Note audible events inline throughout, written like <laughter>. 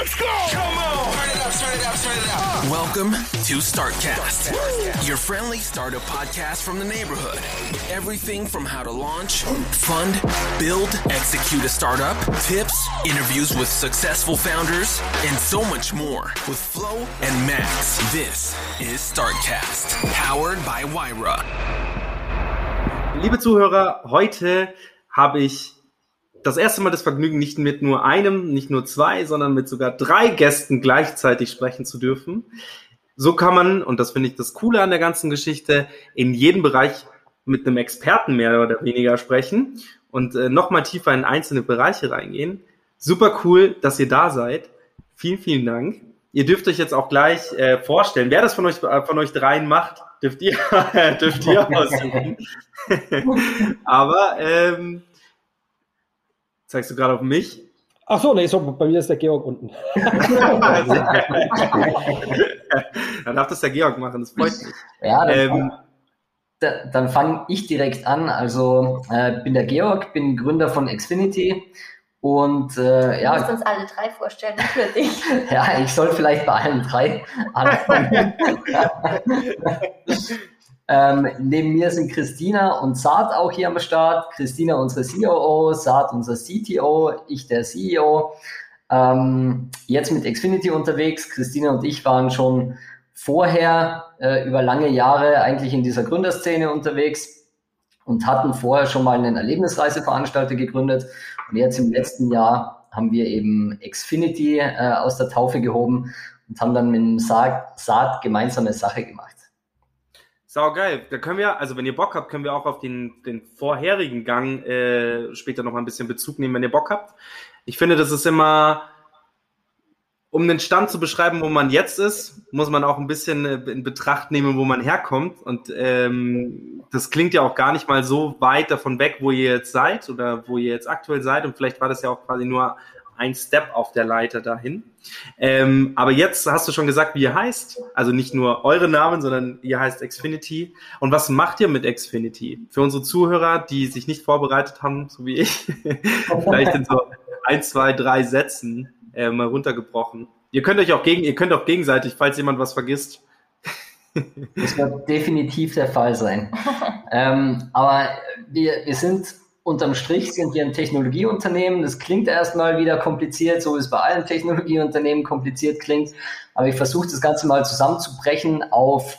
Let's go! Come on! Turn it up, turn it up, turn it up. Welcome to StartCast, your friendly startup podcast from the neighborhood. Everything from how to launch, fund, build, execute a startup, tips, interviews with successful founders, and so much more with Flo and Max. This is StartCast, powered by Wyra. Liebe Zuhörer, heute habe ich das erste Mal das Vergnügen, nicht mit nur einem, nicht nur zwei, sondern mit sogar drei Gästen gleichzeitig sprechen zu dürfen. So kann man, und das finde ich das Coole an der ganzen Geschichte, in jedem Bereich mit einem Experten mehr oder weniger sprechen und äh, nochmal tiefer in einzelne Bereiche reingehen. Super cool, dass ihr da seid. Vielen, vielen Dank. Ihr dürft euch jetzt auch gleich äh, vorstellen. Wer das von euch, äh, von euch dreien macht, dürft ihr, <laughs> dürft ihr <laughs> aussuchen. <laughs> Aber ähm, zeigst du gerade auf mich? Ach so, nee, so, bei mir ist der Georg unten. <laughs> Dann darf das der Georg machen, das freut mich. Ja, dann, Ähm, da- dann fange ich direkt an. Also äh, bin der Georg, bin Gründer von Xfinity und äh, Du musst ja, uns alle drei vorstellen, dich. <laughs> ja, ich soll vielleicht bei allen drei anfangen. <laughs> ähm, neben mir sind Christina und Saad auch hier am Start. Christina unsere COO, Saad unser CTO, ich der CEO. Ähm, jetzt mit Xfinity unterwegs. Christina und ich waren schon vorher äh, über lange Jahre eigentlich in dieser Gründerszene unterwegs und hatten vorher schon mal einen Erlebnisreiseveranstalter gegründet. Und jetzt im letzten Jahr haben wir eben Xfinity äh, aus der Taufe gehoben und haben dann mit dem Saat gemeinsame Sache gemacht. Sau geil. Da können wir, also wenn ihr Bock habt, können wir auch auf den, den vorherigen Gang äh, später noch mal ein bisschen Bezug nehmen, wenn ihr Bock habt. Ich finde, das ist immer, um den Stand zu beschreiben, wo man jetzt ist, muss man auch ein bisschen äh, in Betracht nehmen, wo man herkommt. Und ähm, das klingt ja auch gar nicht mal so weit davon weg, wo ihr jetzt seid oder wo ihr jetzt aktuell seid. Und vielleicht war das ja auch quasi nur ein Step auf der Leiter dahin. Ähm, aber jetzt hast du schon gesagt, wie ihr heißt. Also nicht nur eure Namen, sondern ihr heißt Xfinity. Und was macht ihr mit Xfinity? Für unsere Zuhörer, die sich nicht vorbereitet haben, so wie ich, <laughs> vielleicht in so ein, zwei, drei Sätzen äh, mal runtergebrochen. Ihr könnt euch auch gegen, ihr könnt auch gegenseitig, falls jemand was vergisst. Das wird definitiv der Fall sein. <laughs> ähm, aber wir, wir sind unterm Strich sind wir ein Technologieunternehmen. Das klingt erstmal wieder kompliziert, so wie es bei allen Technologieunternehmen kompliziert klingt. Aber ich versuche das Ganze mal zusammenzubrechen auf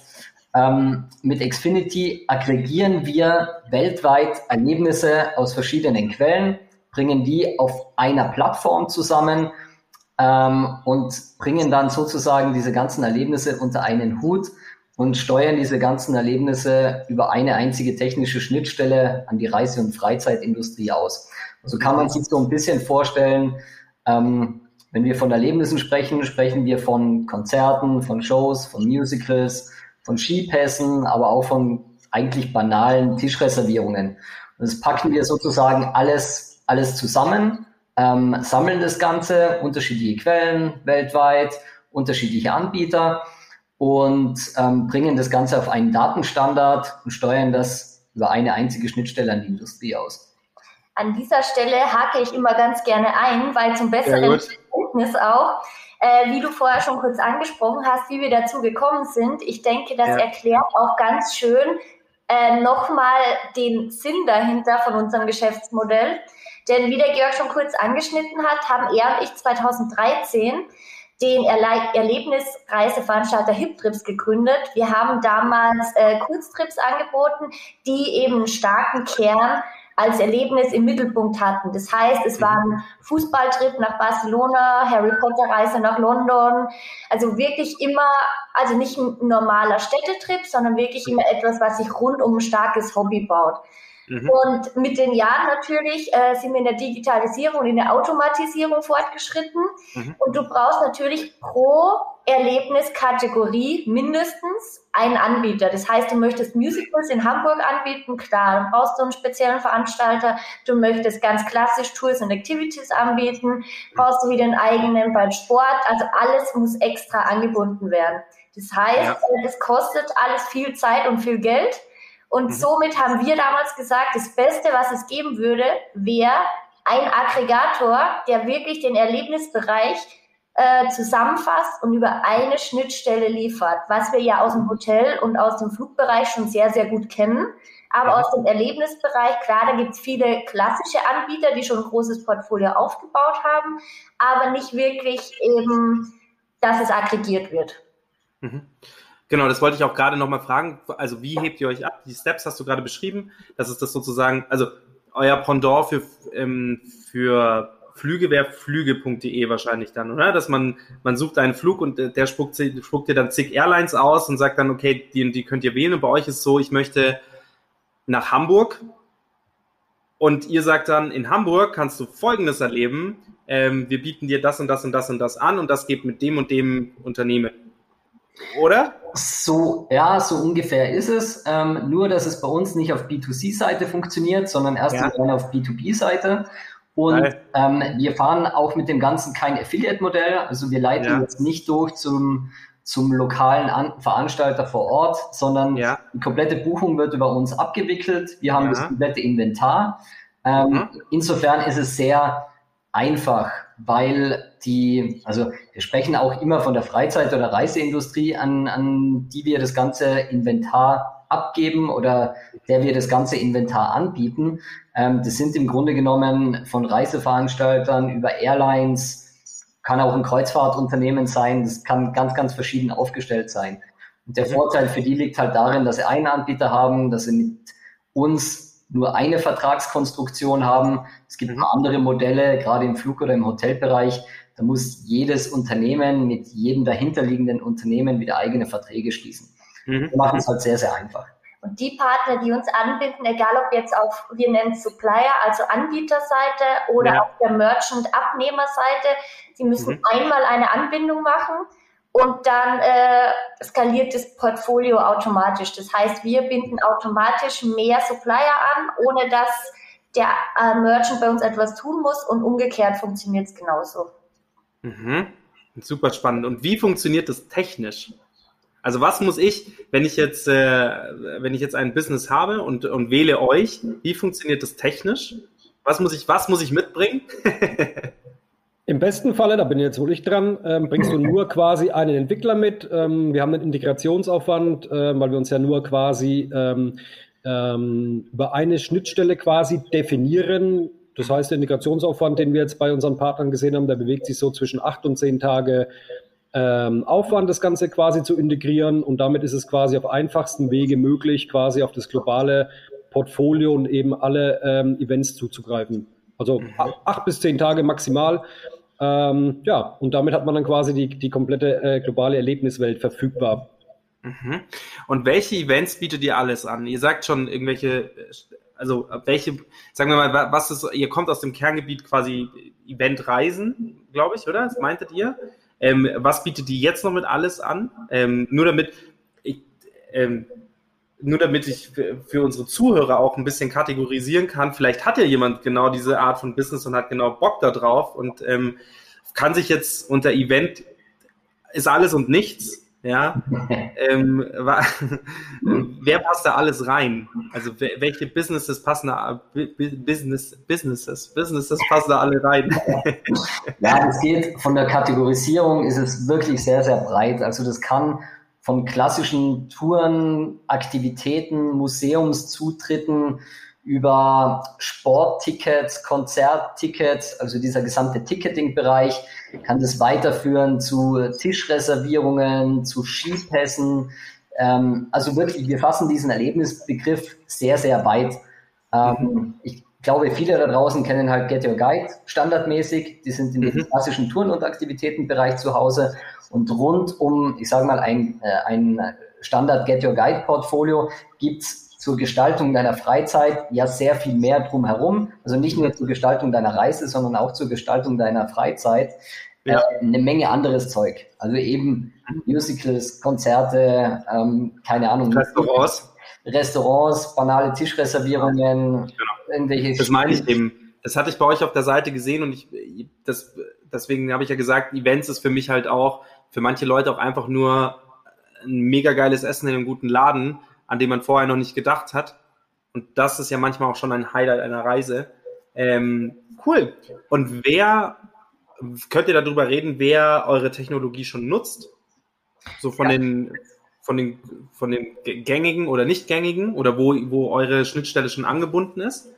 ähm, mit Xfinity aggregieren wir weltweit Erlebnisse aus verschiedenen Quellen, bringen die auf einer Plattform zusammen ähm, und bringen dann sozusagen diese ganzen Erlebnisse unter einen Hut und steuern diese ganzen Erlebnisse über eine einzige technische Schnittstelle an die Reise- und Freizeitindustrie aus. Also kann man sich so ein bisschen vorstellen, ähm, wenn wir von Erlebnissen sprechen, sprechen wir von Konzerten, von Shows, von Musicals, von Skipässen, aber auch von eigentlich banalen Tischreservierungen. Und das packen wir sozusagen alles, alles zusammen, ähm, sammeln das Ganze, unterschiedliche Quellen weltweit, unterschiedliche Anbieter und ähm, bringen das Ganze auf einen Datenstandard und steuern das über eine einzige Schnittstelle an die Industrie aus. An dieser Stelle hake ich immer ganz gerne ein, weil zum besseren. Verständnis auch, äh, wie du vorher schon kurz angesprochen hast, wie wir dazu gekommen sind. Ich denke, das Ja. erklärt auch ganz schön äh, nochmal den Sinn dahinter von unserem Geschäftsmodell. Denn wie der Georg schon kurz angeschnitten hat, haben er und ich 2013 den Erle Erlebnisreiseveranstalter HipTrips gegründet. Wir haben damals äh, Kurztrips angeboten, die eben einen starken Kern als Erlebnis im Mittelpunkt hatten. Das heißt, es war ein Fußballtrip nach Barcelona, Harry Potter Reise nach London. Also wirklich immer, also nicht ein normaler Städtetrip, sondern wirklich immer etwas, was sich rund um ein starkes Hobby baut. Mhm. Und mit den Jahren natürlich äh, sind wir in der Digitalisierung und in der Automatisierung fortgeschritten. Mhm. Und du brauchst natürlich pro Erlebniskategorie mindestens einen Anbieter. Das heißt, du möchtest Musicals in Hamburg anbieten, klar, dann brauchst du einen speziellen Veranstalter. Du möchtest ganz klassisch Tours und Activities anbieten, brauchst du wieder einen eigenen bei Sport. Also alles muss extra angebunden werden. Das heißt, ja. das kostet alles viel Zeit und viel Geld. Und mhm. somit haben wir damals gesagt, das Beste, was es geben würde, wäre ein Aggregator, der wirklich den Erlebnisbereich äh, zusammenfasst und über eine Schnittstelle liefert, was wir ja aus dem Hotel und aus dem Flugbereich schon sehr, sehr gut kennen. Aber aus dem Erlebnisbereich, klar, da gibt es viele klassische Anbieter, die schon ein großes Portfolio aufgebaut haben, aber nicht wirklich eben, dass es aggregiert wird. Mhm. Genau, das wollte ich auch gerade nochmal fragen. Also wie hebt ihr euch ab? Die Steps hast du gerade beschrieben. Das ist das sozusagen, also euer Pendant für, ähm, für Flüge wäre flüge.de wahrscheinlich dann, oder? Dass man, man sucht einen Flug und der spuckt, spuckt dir dann zig Airlines aus und sagt dann, okay, die, die könnt ihr wählen. Und bei euch ist so, ich möchte nach Hamburg. Und ihr sagt dann, in Hamburg kannst du Folgendes erleben. Ähm, wir bieten dir das und das und das und das an und das geht mit dem und dem Unternehmen. Oder? So, ja, so ungefähr ist es. Ähm, nur, dass es bei uns nicht auf B2C-Seite funktioniert, sondern erst ja. auf B2B-Seite. Und ähm, wir fahren auch mit dem Ganzen kein Affiliate-Modell. Also wir leiten ja. jetzt nicht durch zum, zum lokalen An Veranstalter vor Ort, sondern ja. die komplette Buchung wird über uns abgewickelt. Wir haben ja. das komplette Inventar. Ähm, mhm. Insofern ist es sehr einfach, weil die, also wir sprechen auch immer von der Freizeit- oder Reiseindustrie, an, an die wir das ganze Inventar abgeben oder der wir das ganze Inventar anbieten. Ähm, das sind im Grunde genommen von Reiseveranstaltern über Airlines, kann auch ein Kreuzfahrtunternehmen sein, das kann ganz, ganz verschieden aufgestellt sein. Und der mhm. Vorteil für die liegt halt darin, dass sie einen Anbieter haben, dass sie mit uns nur eine Vertragskonstruktion haben. Es gibt mhm. andere Modelle, gerade im Flug- oder im Hotelbereich. Da muss jedes Unternehmen mit jedem dahinterliegenden Unternehmen wieder eigene Verträge schließen. Mhm. Wir machen es halt sehr, sehr einfach. Und die Partner, die uns anbinden, egal ob jetzt auf, wir nennen es Supplier, also Anbieterseite oder ja. auf der Merchant-Abnehmerseite, die müssen mhm. einmal eine Anbindung machen und dann äh, skaliert das Portfolio automatisch. Das heißt, wir binden automatisch mehr Supplier an, ohne dass der äh, Merchant bei uns etwas tun muss und umgekehrt funktioniert es genauso. Mhm. Super spannend. Und wie funktioniert das technisch? Also was muss ich, wenn ich jetzt, äh, wenn ich jetzt ein Business habe und, und wähle euch, wie funktioniert das technisch? Was muss ich, was muss ich mitbringen? <laughs> Im besten Falle, da bin ich jetzt wohl ich dran, ähm, bringst du <laughs> nur quasi einen Entwickler mit. Ähm, wir haben einen Integrationsaufwand, äh, weil wir uns ja nur quasi ähm, ähm über eine Schnittstelle quasi definieren. Das heißt, der Integrationsaufwand, den wir jetzt bei unseren Partnern gesehen haben, der bewegt sich so zwischen acht und zehn Tage ähm, Aufwand, das Ganze quasi zu integrieren. Und damit ist es quasi auf einfachsten Wege möglich, quasi auf das globale Portfolio und eben alle ähm, Events zuzugreifen. Also mhm. acht bis zehn Tage maximal. Ähm, ja, und damit hat man dann quasi die, die komplette äh, globale Erlebniswelt verfügbar. Mhm. Und welche Events bietet ihr alles an? Ihr sagt schon irgendwelche, also welche, sagen wir mal, was ist, ihr kommt aus dem Kerngebiet quasi Eventreisen, glaube ich, oder? Das meintet ihr? Ähm, was bietet die jetzt noch mit alles an? Ähm, nur damit ich, ähm, nur damit ich für, unsere Zuhörer auch ein bisschen kategorisieren kann, vielleicht hat ja jemand genau diese Art von Business und hat genau Bock da drauf und ähm, kann sich jetzt unter Event ist alles und nichts ja, <laughs> ähm, <laughs> wer passt da alles rein? Also welche Businesses passen da, Business, Businesses, Businesses passen da alle rein? <laughs> ja, es geht von der Kategorisierung ist es wirklich sehr, sehr breit. Also das kann von klassischen Touren, Aktivitäten, Museumszutritten über Sporttickets, Konzerttickets, also dieser gesamte Ticketing-Bereich, kann das weiterführen zu Tischreservierungen, zu Skipässen. Ähm, also wirklich, wir fassen diesen Erlebnisbegriff sehr, sehr weit. Ähm, mhm. Ich glaube, viele da draußen kennen halt Get Your Guide standardmäßig. Die sind in mhm. klassischen Touren- und Aktivitätenbereich zu Hause. Und rund um, ich sage mal, ein, äh, ein Standard Get Your Guide Portfolio gibt's zur Gestaltung deiner Freizeit ja sehr viel mehr drumherum. Also nicht nur zur Gestaltung deiner Reise, sondern auch zur Gestaltung deiner Freizeit. Ja. Äh, eine Menge anderes Zeug. Also eben Musicals, Konzerte, ähm, keine Ahnung. Restaurants. Restaurants, banale Tischreservierungen, genau. irgendwelche. Das meine ich eben. Das hatte ich bei euch auf der Seite gesehen und ich, das, deswegen habe ich ja gesagt, Events ist für mich halt auch, für manche Leute auch einfach nur ein mega geiles Essen in einem guten Laden, an dem man vorher noch nicht gedacht hat. Und das ist ja manchmal auch schon ein Highlight einer Reise. Ähm, cool. Und wer, könnt ihr darüber reden, wer eure Technologie schon nutzt? So von ja. den von den, von den gängigen oder nicht gängigen oder wo, wo eure Schnittstelle schon angebunden ist?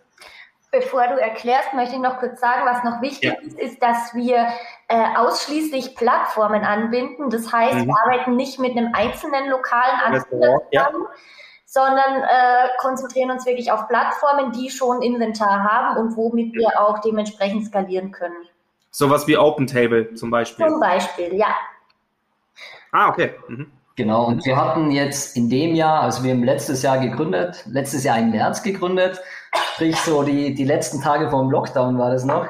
Bevor du erklärst, möchte ich noch kurz sagen, was noch wichtig ja. ist, ist, dass wir äh, ausschließlich Plattformen anbinden. Das heißt, mhm. wir arbeiten nicht mit einem einzelnen lokalen Anbieter ja. zusammen, sondern äh, konzentrieren uns wirklich auf Plattformen, die schon Inventar haben und womit wir auch dementsprechend skalieren können. Sowas wie OpenTable zum Beispiel. Zum Beispiel, ja. Ah, okay. Mhm. Genau, und wir hatten jetzt in dem Jahr, also wir haben letztes Jahr gegründet, letztes Jahr im März gegründet, sprich so die, die letzten Tage vor dem Lockdown war das noch.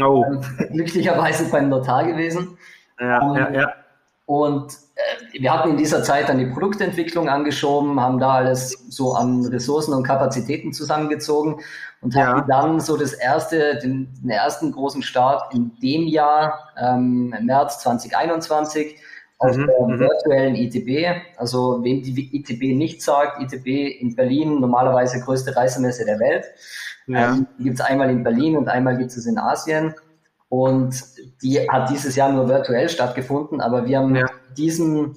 Oh. Ähm, glücklicherweise beim Notar gewesen. Ja, um, ja, ja. Und äh, wir hatten in dieser Zeit dann die Produktentwicklung angeschoben, haben da alles so an Ressourcen und Kapazitäten zusammengezogen und ja. hatten dann so das erste, den, den ersten großen Start in dem Jahr, ähm, März 2021 auf mhm, der mhm. virtuellen ITB. Also wem die ITB nicht sagt, ITB in Berlin, normalerweise größte Reisemesse der Welt. Ja. Ähm, die gibt es einmal in Berlin und einmal gibt es in Asien. Und die hat dieses Jahr nur virtuell stattgefunden, aber wir haben ja. diesen,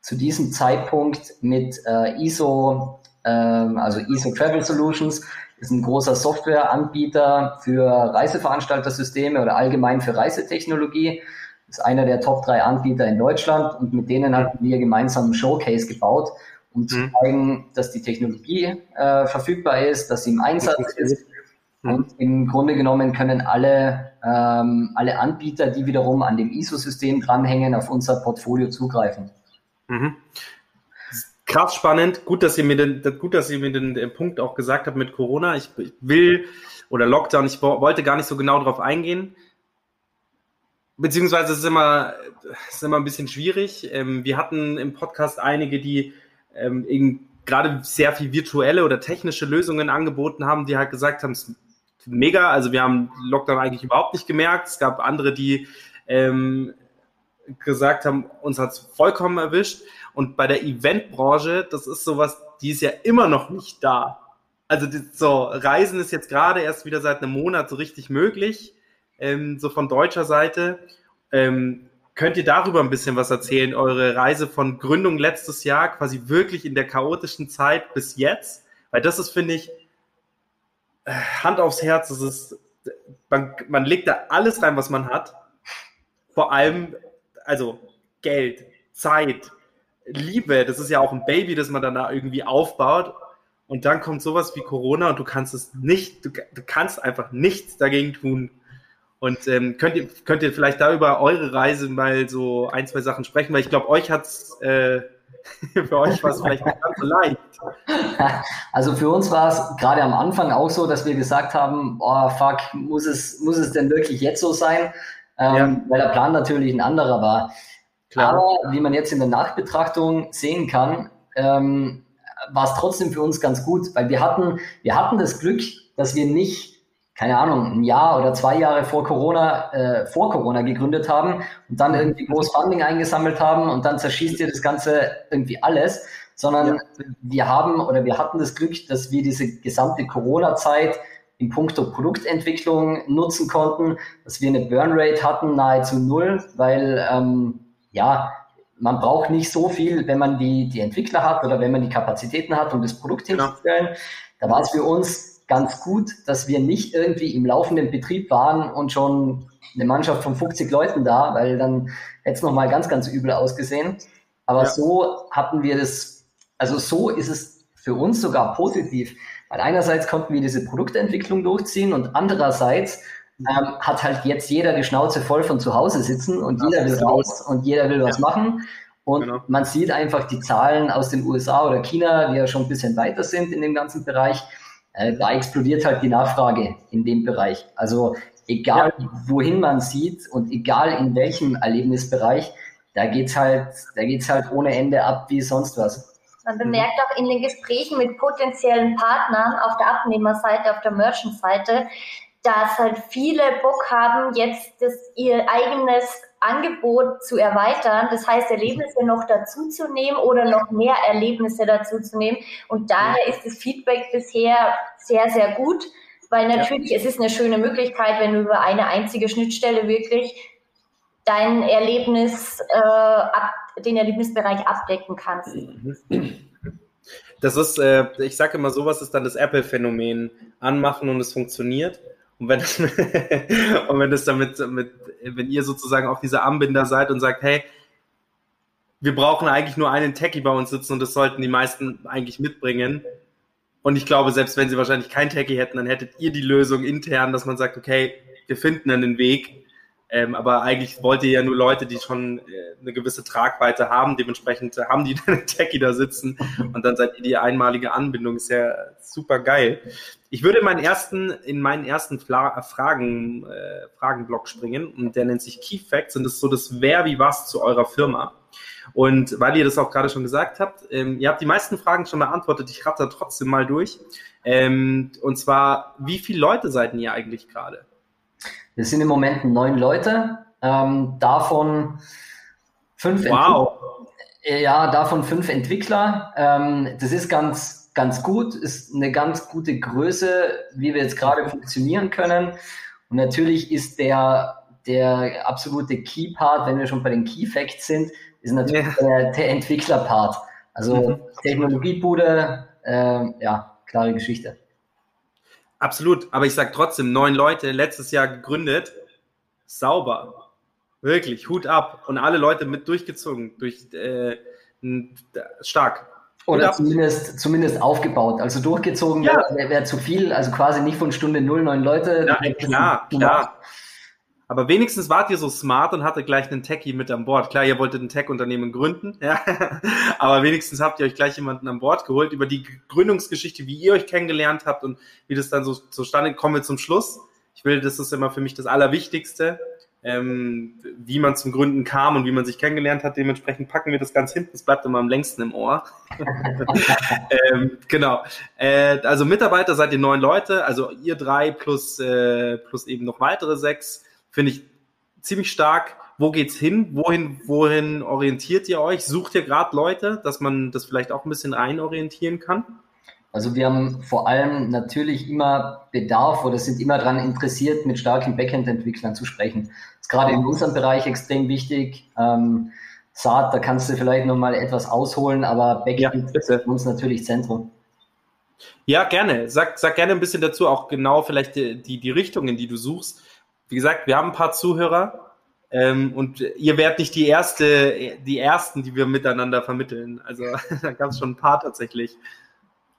zu diesem Zeitpunkt mit äh, ISO, ähm, also ISO Travel Solutions, ist ein großer Softwareanbieter für Reiseveranstaltersysteme oder allgemein für Reisetechnologie ist einer der Top drei Anbieter in Deutschland und mit denen hatten wir gemeinsam einen Showcase gebaut, um zu mhm. zeigen, dass die Technologie äh, verfügbar ist, dass sie im Einsatz ist. Mhm. Und im Grunde genommen können alle, ähm, alle Anbieter, die wiederum an dem ISO-System dranhängen, auf unser Portfolio zugreifen. Mhm. Krass spannend. Gut, dass ihr mir den, gut, dass ihr mir den, den Punkt auch gesagt habt mit Corona. Ich, ich will oder Lockdown. Ich wollte gar nicht so genau darauf eingehen beziehungsweise es ist immer, es ist immer ein bisschen schwierig. Ähm, wir hatten im Podcast einige, die ähm, gerade sehr viel virtuelle oder technische Lösungen angeboten haben, die halt gesagt haben, es ist mega, also wir haben Lockdown eigentlich überhaupt nicht gemerkt. Es gab andere, die ähm, gesagt haben, uns hat es vollkommen erwischt. Und bei der Eventbranche, das ist sowas, die ist ja immer noch nicht da. Also so, Reisen ist jetzt gerade erst wieder seit einem Monat so richtig möglich ähm, so von deutscher Seite. Ähm, könnt ihr darüber ein bisschen was erzählen? Eure Reise von Gründung letztes Jahr, quasi wirklich in der chaotischen Zeit bis jetzt? Weil das ist, finde ich, äh, Hand aufs Herz, das ist, man, man legt da alles rein, was man hat. Vor allem, also Geld, Zeit, Liebe, das ist ja auch ein Baby, das man dann da irgendwie aufbaut. Und dann kommt sowas wie Corona und du kannst es nicht, du, du kannst einfach nichts dagegen tun. Und ähm, könnt, ihr, könnt ihr vielleicht da über eure Reise mal so ein, zwei Sachen sprechen, weil ich glaube, euch hat's äh, <laughs> für euch war es vielleicht nicht ganz so leicht. <laughs> Also für uns war es gerade am Anfang auch so, dass wir gesagt haben, oh fuck, muss es, muss es denn wirklich jetzt so sein? Ähm, ja. Weil der Plan natürlich ein anderer war. Klar. Aber wie man jetzt in der Nachbetrachtung sehen kann, ähm, war es trotzdem für uns ganz gut, weil wir hatten, wir hatten das Glück, dass wir nicht keine Ahnung, ein Jahr oder zwei Jahre vor Corona, äh, vor Corona gegründet haben und dann irgendwie groß Funding eingesammelt haben und dann zerschießt ihr das Ganze irgendwie alles, sondern ja. wir haben oder wir hatten das Glück, dass wir diese gesamte Corona-Zeit in puncto Produktentwicklung nutzen konnten, dass wir eine Burnrate hatten, nahezu null, weil ähm, ja, man braucht nicht so viel, wenn man die, die Entwickler hat oder wenn man die Kapazitäten hat, um das Produkt genau. hinzustellen. Da war es für uns ganz gut, dass wir nicht irgendwie im laufenden Betrieb waren und schon eine Mannschaft von 50 Leuten da, weil dann hätte es nochmal ganz, ganz übel ausgesehen. Aber ja. so hatten wir das, also so ist es für uns sogar positiv, weil einerseits konnten wir diese Produktentwicklung durchziehen und andererseits ähm, hat halt jetzt jeder die Schnauze voll von zu Hause sitzen und das jeder will raus und jeder will was machen. Und genau. man sieht einfach die Zahlen aus den USA oder China, die ja schon ein bisschen weiter sind in dem ganzen Bereich. Äh, da explodiert halt die Nachfrage in dem Bereich. Also egal ja. wohin man sieht und egal in welchem Erlebnisbereich, da geht's halt, da geht's halt ohne Ende ab wie sonst was. Man bemerkt auch in den Gesprächen mit potenziellen Partnern auf der Abnehmerseite, auf der Merchant-Seite, dass halt viele Bock haben, jetzt das, ihr eigenes Angebot zu erweitern. Das heißt, Erlebnisse noch dazuzunehmen oder noch mehr Erlebnisse dazuzunehmen. Und daher ist das Feedback bisher sehr, sehr gut, weil natürlich ja. es ist eine schöne Möglichkeit, wenn du über eine einzige Schnittstelle wirklich dein Erlebnis, äh, ab, den Erlebnisbereich abdecken kannst. Das ist, äh, ich sage immer, sowas ist dann das Apple-Phänomen. Anmachen und es funktioniert. Und wenn, <laughs> und wenn das damit, mit, wenn ihr sozusagen auch diese Armbinder seid und sagt, hey, wir brauchen eigentlich nur einen Techie bei uns sitzen und das sollten die meisten eigentlich mitbringen. Und ich glaube, selbst wenn sie wahrscheinlich kein Techie hätten, dann hättet ihr die Lösung intern, dass man sagt, okay, wir finden einen Weg. Ähm, aber eigentlich wollt ihr ja nur Leute, die schon äh, eine gewisse Tragweite haben. Dementsprechend haben die <laughs> einen Techie da sitzen und dann seid ihr die einmalige Anbindung. Ist ja super geil. Ich würde in meinen ersten, in meinen ersten Fla Fragen, äh, Fragenblock springen und der nennt sich Key Facts und das ist so das Wer wie was zu eurer Firma. Und weil ihr das auch gerade schon gesagt habt, ähm, ihr habt die meisten Fragen schon beantwortet. Ich ratter trotzdem mal durch. Ähm, und zwar, wie viele Leute seid ihr eigentlich gerade? Wir sind im Moment neun Leute, ähm, davon fünf wow. Entwickler, ja, davon fünf Entwickler. Ähm, das ist ganz, ganz gut, ist eine ganz gute Größe, wie wir jetzt gerade funktionieren können. Und natürlich ist der, der absolute Key-Part, wenn wir schon bei den Key-Facts sind, ist natürlich ja. der, der Entwickler-Part. Also mhm. Technologiebude, äh, ja, klare Geschichte. Absolut, aber ich sage trotzdem, neun Leute letztes Jahr gegründet, sauber, wirklich, Hut ab und alle Leute mit durchgezogen, durch äh, stark. Oder zumindest, zumindest aufgebaut. Also durchgezogen ja. wäre wär zu viel, also quasi nicht von Stunde null neun Leute. Ja, klar, klar. Aber wenigstens wart ihr so smart und hattet gleich einen Techie mit an Bord. Klar, ihr wolltet ein Tech-Unternehmen gründen, <laughs> ja. aber wenigstens habt ihr euch gleich jemanden an Bord geholt über die Gründungsgeschichte, wie ihr euch kennengelernt habt und wie das dann so zustande kommen wir zum Schluss. Ich will, das ist immer für mich das Allerwichtigste, ähm, wie man zum Gründen kam und wie man sich kennengelernt hat. Dementsprechend packen wir das ganz hinten. Es bleibt immer am längsten im Ohr. <laughs> ähm, genau. Äh, also Mitarbeiter seid ihr neun Leute, also ihr drei plus, äh, plus eben noch weitere sechs. Finde ich ziemlich stark. Wo geht's hin? Wohin, wohin orientiert ihr euch? Sucht ihr gerade Leute, dass man das vielleicht auch ein bisschen einorientieren kann? Also wir haben vor allem natürlich immer Bedarf oder sind immer daran interessiert, mit starken Backend-Entwicklern zu sprechen. Das ist gerade in unserem Bereich extrem wichtig. Ähm, Saat, da kannst du vielleicht nochmal etwas ausholen, aber Backend ja, ist für uns natürlich Zentrum. Ja, gerne. Sag, sag gerne ein bisschen dazu, auch genau vielleicht die, die, die Richtung, in die du suchst wie gesagt, wir haben ein paar Zuhörer ähm, und ihr werdet nicht die erste, die ersten, die wir miteinander vermitteln. Also <laughs> da gab es schon ein paar tatsächlich.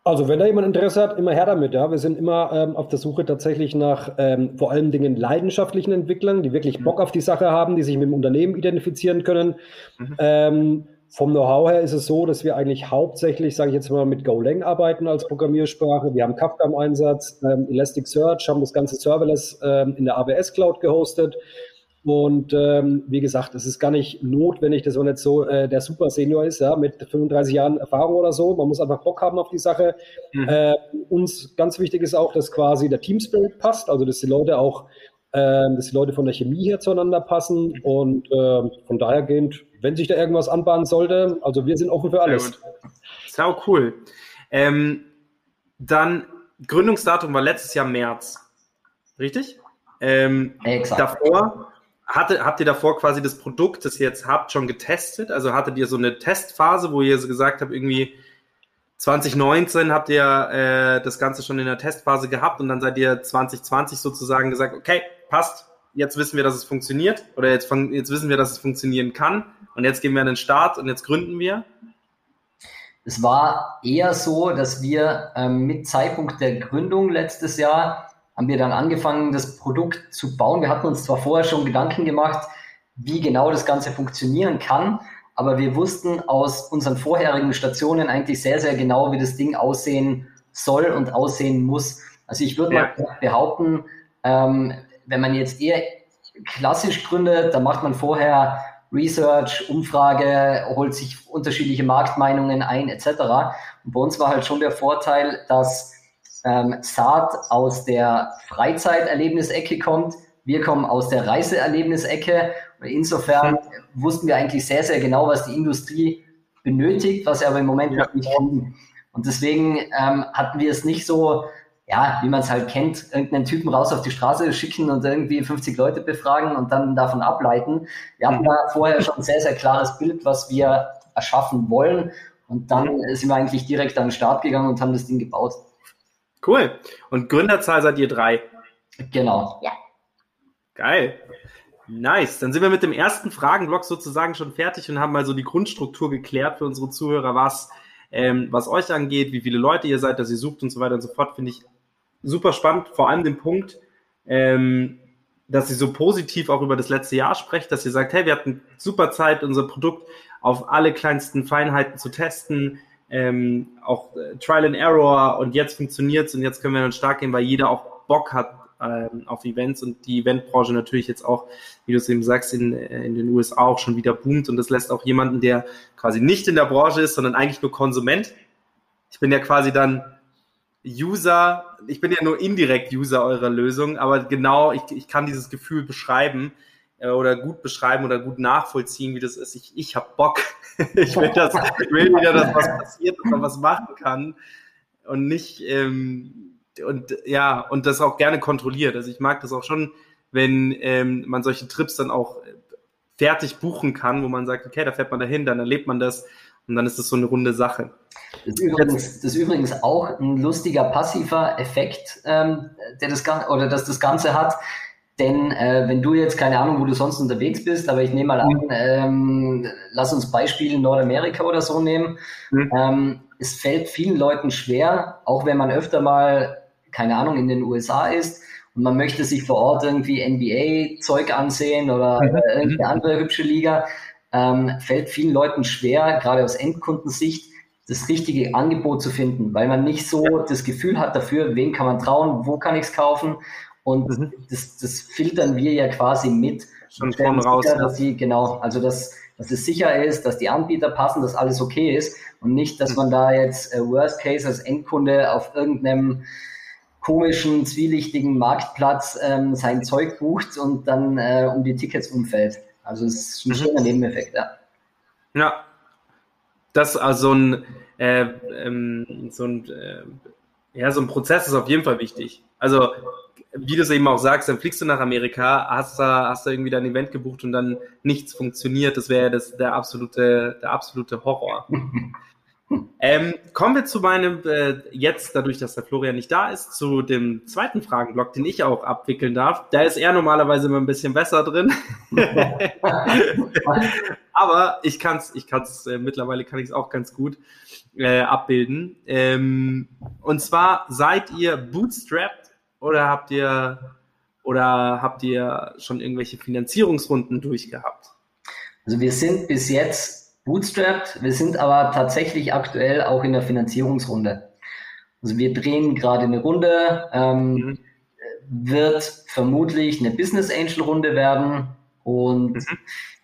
Also wenn da jemand Interesse hat, immer her damit. Ja, wir sind immer ähm, auf der Suche tatsächlich nach ähm, vor allen Dingen leidenschaftlichen Entwicklern, die wirklich Bock mhm. auf die Sache haben, die sich mit dem Unternehmen identifizieren können. Mhm. Vom Know-how her ist es so, dass wir eigentlich hauptsächlich, sage ich jetzt mal, mit Golang arbeiten als Programmiersprache. Wir haben Kafka im Einsatz, ähm, Elasticsearch, haben das ganze Serverless ähm, in der AWS Cloud gehostet. Und ähm, wie gesagt, es ist gar nicht notwendig, dass man jetzt so äh, der Super Senior ist, ja, mit 35 Jahren Erfahrung oder so. Man muss einfach Bock haben auf die Sache. Mhm. Äh, uns ganz wichtig ist auch, dass quasi der Team Spirit passt, also dass die Leute auch äh, dass die Leute von der Chemie her zueinander passen und äh, von daher gehend, wenn sich da irgendwas anbahnen sollte, also wir sind offen für alles. Sau cool. Ähm, dann Gründungsdatum war letztes Jahr März, richtig? Ähm, Exakt. Davor hatte, habt ihr davor quasi das Produkt, das ihr jetzt habt, schon getestet? Also hattet ihr so eine Testphase, wo ihr so gesagt habt, irgendwie 2019 habt ihr äh, das Ganze schon in der Testphase gehabt und dann seid ihr 2020 sozusagen gesagt, okay, passt, jetzt wissen wir, dass es funktioniert oder jetzt, jetzt wissen wir, dass es funktionieren kann und jetzt gehen wir an den Start und jetzt gründen wir? Es war eher so, dass wir ähm, mit Zeitpunkt der Gründung letztes Jahr haben wir dann angefangen, das Produkt zu bauen. Wir hatten uns zwar vorher schon Gedanken gemacht, wie genau das Ganze funktionieren kann, aber wir wussten aus unseren vorherigen Stationen eigentlich sehr, sehr genau, wie das Ding aussehen soll und aussehen muss. Also ich würde ja. mal behaupten, ähm, wenn man jetzt eher klassisch gründet, dann macht man vorher Research, Umfrage, holt sich unterschiedliche Marktmeinungen ein, etc. Und bei uns war halt schon der Vorteil, dass ähm, Saat aus der Freizeiterlebnisecke kommt. Wir kommen aus der Reiseerlebnisecke. Insofern wussten wir eigentlich sehr, sehr genau, was die Industrie benötigt, was wir aber im Moment ja. nicht kriegen. Und deswegen ähm, hatten wir es nicht so, ja, wie man es halt kennt, irgendeinen Typen raus auf die Straße schicken und irgendwie 50 Leute befragen und dann davon ableiten. Wir hatten da vorher schon ein sehr, sehr klares Bild, was wir erschaffen wollen. Und dann sind wir eigentlich direkt an den Start gegangen und haben das Ding gebaut. Cool. Und Gründerzahl seid ihr drei? Genau. Ja. Geil. Nice. Dann sind wir mit dem ersten Fragenblock sozusagen schon fertig und haben mal so die Grundstruktur geklärt für unsere Zuhörer, was, ähm, was euch angeht, wie viele Leute ihr seid, dass ihr sucht und so weiter und so fort. Finde ich super spannend. Vor allem den Punkt, ähm, dass ihr so positiv auch über das letzte Jahr sprecht, dass ihr sagt, hey, wir hatten super Zeit, unser Produkt auf alle kleinsten Feinheiten zu testen, ähm, auch äh, Trial and Error und jetzt funktioniert's und jetzt können wir dann stark gehen, weil jeder auch Bock hat ähm, auf Events und die Eventbranche natürlich jetzt auch, wie du es eben sagst, in, äh, in den USA auch schon wieder boomt und das lässt auch jemanden, der quasi nicht in der Branche ist, sondern eigentlich nur Konsument. Ich bin ja quasi dann User, ich bin ja nur indirekt User eurer Lösung, aber genau, ich, ich kann dieses Gefühl beschreiben, äh, oder gut beschreiben oder gut nachvollziehen, wie das ist. Ich, ich habe Bock. <laughs> ich will, das, ich will wieder, dass was passiert, dass man was machen kann und nicht ähm, und ja und das auch gerne kontrolliert. Also ich mag das auch schon, wenn ähm, man solche Trips dann auch fertig buchen kann, wo man sagt, okay, da fährt man dahin, dann erlebt man das und dann ist das so eine runde Sache. Das ist übrigens, das ist übrigens auch ein lustiger passiver Effekt, ähm, der das oder dass das Ganze hat. Denn äh, wenn du jetzt keine Ahnung, wo du sonst unterwegs bist, aber ich nehme mal an, mhm. ähm, lass uns Beispiel Nordamerika oder so nehmen. Mhm. Ähm, es fällt vielen Leuten schwer, auch wenn man öfter mal, keine Ahnung, in den USA ist und man möchte sich vor Ort irgendwie NBA-Zeug ansehen oder mhm. äh, irgendeine andere hübsche Liga, ähm, fällt vielen Leuten schwer, gerade aus Endkundensicht, das richtige Angebot zu finden, weil man nicht so das Gefühl hat dafür, wen kann man trauen, wo kann ich es kaufen und mhm. das, das filtern wir ja quasi mit. Schon von raus. Sicher, dass sie, genau, also dass, dass es sicher ist, dass die Anbieter passen, dass alles okay ist und nicht, dass mhm. man da jetzt äh, Worst Case als Endkunde auf irgendeinem komischen, zwielichtigen Marktplatz ähm, sein Zeug bucht und dann äh, um die Tickets umfällt. Also es ist ein mhm. schöner Nebeneffekt, ja. Ja, das also ein, äh, ähm, so ein äh, ja, so ein Prozess ist auf jeden Fall wichtig. Also wie du es eben auch sagst, dann fliegst du nach Amerika, hast da, hast da irgendwie dein Event gebucht und dann nichts funktioniert. Das wäre das der absolute, der absolute Horror. <laughs> ähm, kommen wir zu meinem, äh, jetzt, dadurch, dass der Florian nicht da ist, zu dem zweiten Fragenblock, den ich auch abwickeln darf. Da ist er normalerweise immer ein bisschen besser drin. <laughs> Aber ich kann es, ich kann's, äh, mittlerweile kann ich es auch ganz gut äh, abbilden. Ähm, und zwar seid ihr bootstrapped oder habt ihr oder habt ihr schon irgendwelche Finanzierungsrunden durchgehabt? Also wir sind bis jetzt bootstrapped, wir sind aber tatsächlich aktuell auch in der Finanzierungsrunde. Also wir drehen gerade eine Runde, ähm, mhm. wird vermutlich eine Business Angel Runde werden und mhm.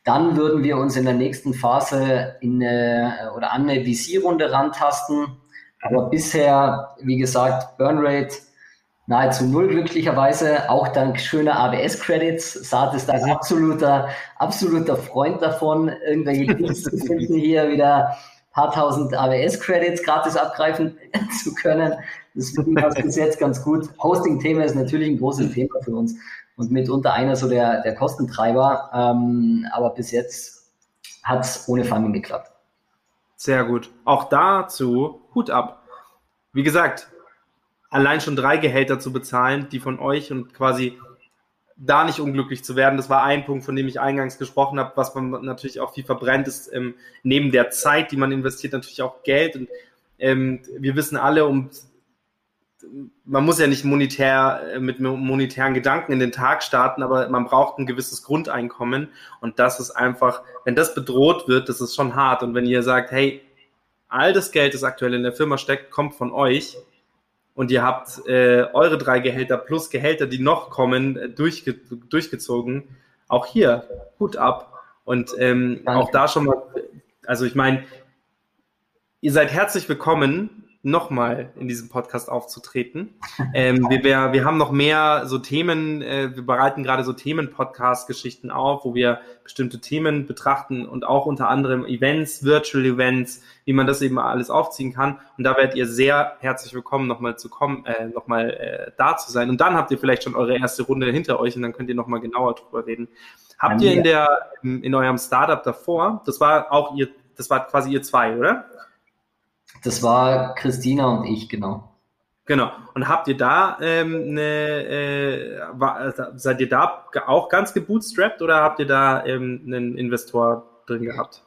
dann würden wir uns in der nächsten Phase in eine, oder an eine VC-Runde rantasten. Aber mhm. bisher, wie gesagt, Burn Rate nahezu null glücklicherweise. Auch dank schöner ABS-Credits. Saat ist ein absoluter, absoluter Freund davon, irgendwelche Deals zu finden, hier wieder ein paar tausend ABS-Credits gratis abgreifen <laughs> zu können. Deswegen passt bis jetzt ganz gut. Hosting-Thema ist natürlich ein großes Thema für uns und mitunter einer so der, der Kostentreiber. Ähm, aber bis jetzt hat es ohne Funding geklappt. Sehr gut. Auch dazu Hut ab. Wie gesagt, allein schon drei Gehälter zu bezahlen, die von euch und quasi da nicht unglücklich zu werden. Das war ein Punkt, von dem ich eingangs gesprochen habe, was man natürlich auch viel verbrennt, ist ähm, neben der Zeit, die man investiert, natürlich auch Geld. Und ähm, wir wissen alle, um man muss ja nicht monetär äh, mit monetären Gedanken in den Tag starten, aber man braucht ein gewisses Grundeinkommen und das ist einfach, wenn das bedroht wird, das ist schon hart und wenn ihr sagt, hey, all das Geld, das aktuell in der Firma steckt, kommt von euch und ihr habt äh, eure drei Gehälter plus Gehälter, die noch kommen, äh, durchge durchgezogen, auch hier, Hut ab. Und ähm, auch da schon mal, also ich meine, ihr seid herzlich willkommen nochmal in diesem Podcast aufzutreten. Ähm, wir, wir, wir haben noch mehr so Themen, äh, wir bereiten gerade so Themen-Podcast-Geschichten auf, wo wir bestimmte Themen betrachten und auch unter anderem Events, Virtual Events, wie man das eben alles aufziehen kann. Und da werdet ihr sehr herzlich willkommen, nochmal zu kommen, äh, nochmal äh, da zu sein. Und dann habt ihr vielleicht schon eure erste Runde hinter euch und dann könnt ihr nochmal genauer drüber reden. Habt ihr in der, in eurem Startup davor, das war auch ihr, das war quasi ihr zwei, oder? Das war Christina und ich, genau. Genau. Und habt ihr da ähm, eine, äh, war, also seid ihr da auch ganz gebootstrapped oder habt ihr da ähm, einen Investor drin gehabt?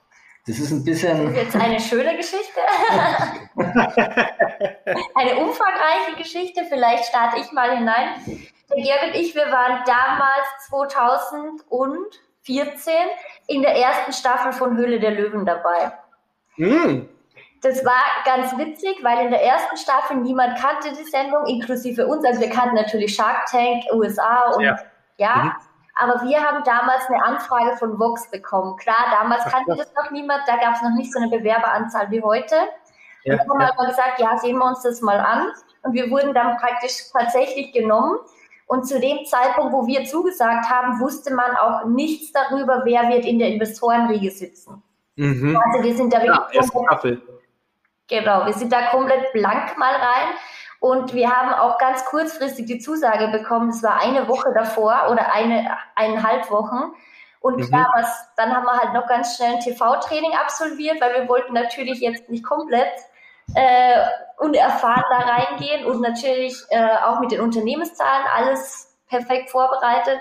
Das ist ein bisschen. Das ist jetzt eine schöne Geschichte. <laughs> eine umfangreiche Geschichte. Vielleicht starte ich mal hinein. Der Gerd und ich, wir waren damals 2014 in der ersten Staffel von Höhle der Löwen dabei. Mm. Das war ganz witzig, weil in der ersten Staffel niemand kannte die Sendung, inklusive uns. Also wir kannten natürlich Shark Tank, USA und ja. ja mhm. Aber wir haben damals eine Anfrage von Vox bekommen. Klar, damals kannte das noch niemand, da gab es noch nicht so eine Bewerberanzahl wie heute. Ja, und haben ja. mal gesagt, ja, sehen wir uns das mal an. Und wir wurden dann praktisch tatsächlich genommen. Und zu dem Zeitpunkt, wo wir zugesagt haben, wusste man auch nichts darüber, wer wird in der Investorenriege sitzen. Mhm. Also wir sind da wirklich ja, Genau, wir sind da komplett blank mal rein. Und wir haben auch ganz kurzfristig die Zusage bekommen, es war eine Woche davor oder eine, eineinhalb Wochen. Und mhm. klar, was, dann haben wir halt noch ganz schnell ein TV-Training absolviert, weil wir wollten natürlich jetzt nicht komplett äh, unerfahren da reingehen und natürlich äh, auch mit den Unternehmenszahlen alles perfekt vorbereitet.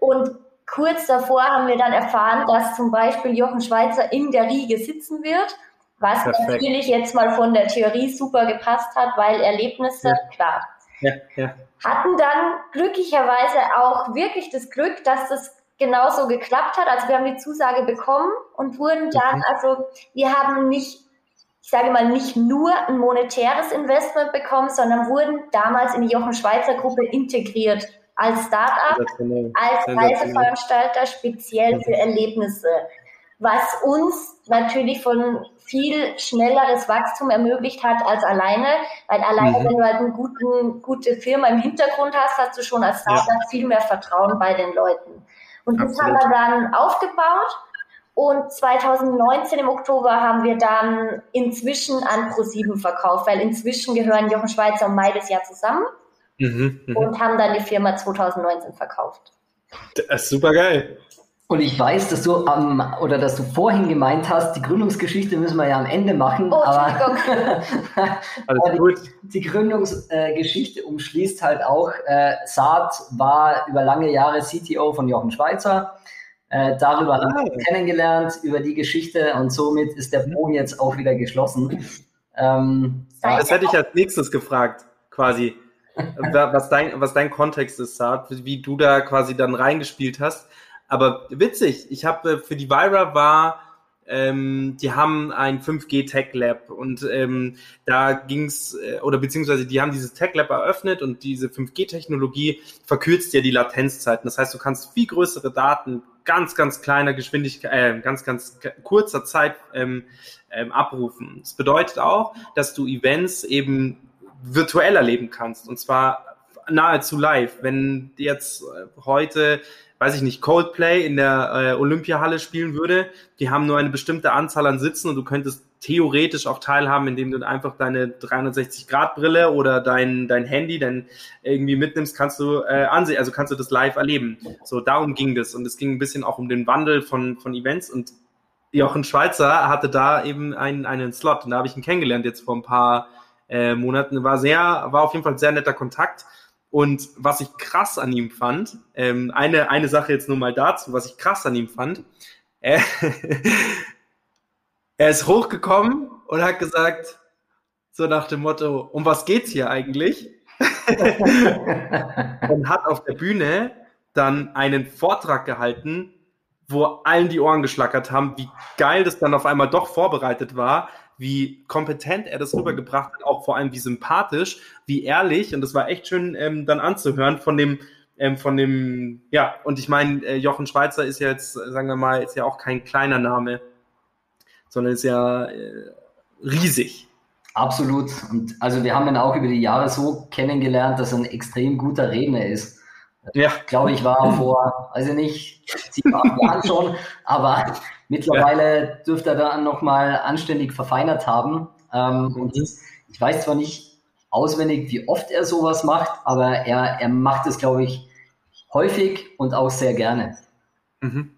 Und kurz davor haben wir dann erfahren, dass zum Beispiel Jochen Schweizer in der Riege sitzen wird was Perfekt. natürlich jetzt mal von der Theorie super gepasst hat, weil Erlebnisse, ja. klar. Ja, ja. Hatten dann glücklicherweise auch wirklich das Glück, dass das genauso geklappt hat. Also wir haben die Zusage bekommen und wurden dann, also wir haben nicht, ich sage mal, nicht nur ein monetäres Investment bekommen, sondern wurden damals in die Jochen Schweizer Gruppe integriert als Start-up, als Reiseveranstalter speziell für Erlebnisse was uns natürlich von viel schnelleres Wachstum ermöglicht hat als alleine, weil alleine, mhm. wenn du halt eine guten, gute Firma im Hintergrund hast, hast du schon als Startup ja. viel mehr Vertrauen bei den Leuten. Und das haben wir dann aufgebaut und 2019 im Oktober haben wir dann inzwischen an Pro7 verkauft, weil inzwischen gehören Jochen Schweizer und Meides ja zusammen mhm, mhm, und haben dann die Firma 2019 verkauft. Das ist super geil. Und ich weiß, dass du am ähm, oder dass du vorhin gemeint hast, die Gründungsgeschichte müssen wir ja am Ende machen. Oh, aber, aber <laughs> die, die, Gründungsgeschichte umschließt halt auch, äh, Saad war über lange Jahre CTO von Jochen Schweizer. Äh, darüber ah. haben wir kennengelernt, über die Geschichte und somit ist der Bogen jetzt auch wieder geschlossen. Ähm, das hätte ich als nächstes gefragt, quasi. was, dein, was dein Kontext ist, Saad, wie du da quasi dann reingespielt hast. Aber witzig, ich habe äh, für die Vira war, ähm, die haben ein 5G Tech Lab und ähm, da ging's äh, oder beziehungsweise die haben dieses Tech Lab eröffnet und diese 5G-Technologie verkürzt ja die Latenzzeiten. Das heißt, du kannst viel größere Daten ganz, ganz kleiner Geschwindigkeit, äh, ganz, ganz kurzer Zeit ähm, ähm, abrufen. Das bedeutet auch, dass du Events eben virtuell erleben kannst und zwar nahezu live. Wenn jetzt äh, heute weiß ich nicht, Coldplay in der äh, Olympiahalle spielen würde, die haben nur eine bestimmte Anzahl an Sitzen und du könntest theoretisch auch teilhaben, indem du einfach deine 360-Grad-Brille oder dein, dein Handy dann irgendwie mitnimmst, kannst du äh, ansehen, also kannst du das live erleben. So, darum ging das. Und es ging ein bisschen auch um den Wandel von, von Events und Jochen Schweizer hatte da eben einen, einen Slot und da habe ich ihn kennengelernt jetzt vor ein paar äh, Monaten. War sehr, war auf jeden Fall sehr netter Kontakt. Und was ich krass an ihm fand, ähm, eine, eine Sache jetzt nur mal dazu, was ich krass an ihm fand, äh, <laughs> er ist hochgekommen und hat gesagt, so nach dem Motto, um was geht's hier eigentlich? <laughs> und hat auf der Bühne dann einen Vortrag gehalten, wo allen die Ohren geschlackert haben, wie geil das dann auf einmal doch vorbereitet war, wie kompetent er das rübergebracht hat, auch vor allem wie sympathisch, wie ehrlich. Und das war echt schön ähm, dann anzuhören von dem, ähm, von dem, ja, und ich meine, äh, Jochen Schweizer ist ja jetzt, sagen wir mal, ist ja auch kein kleiner Name, sondern ist ja äh, riesig. Absolut. Und also wir haben ihn auch über die Jahre so kennengelernt, dass er ein extrem guter Redner ist. Ja. Ich glaube, ich war vor, also nicht sieben, acht Jahren schon, aber mittlerweile ja. dürfte er dann nochmal anständig verfeinert haben. Ähm, und ich weiß zwar nicht auswendig, wie oft er sowas macht, aber er, er macht es, glaube ich, häufig und auch sehr gerne. Mhm.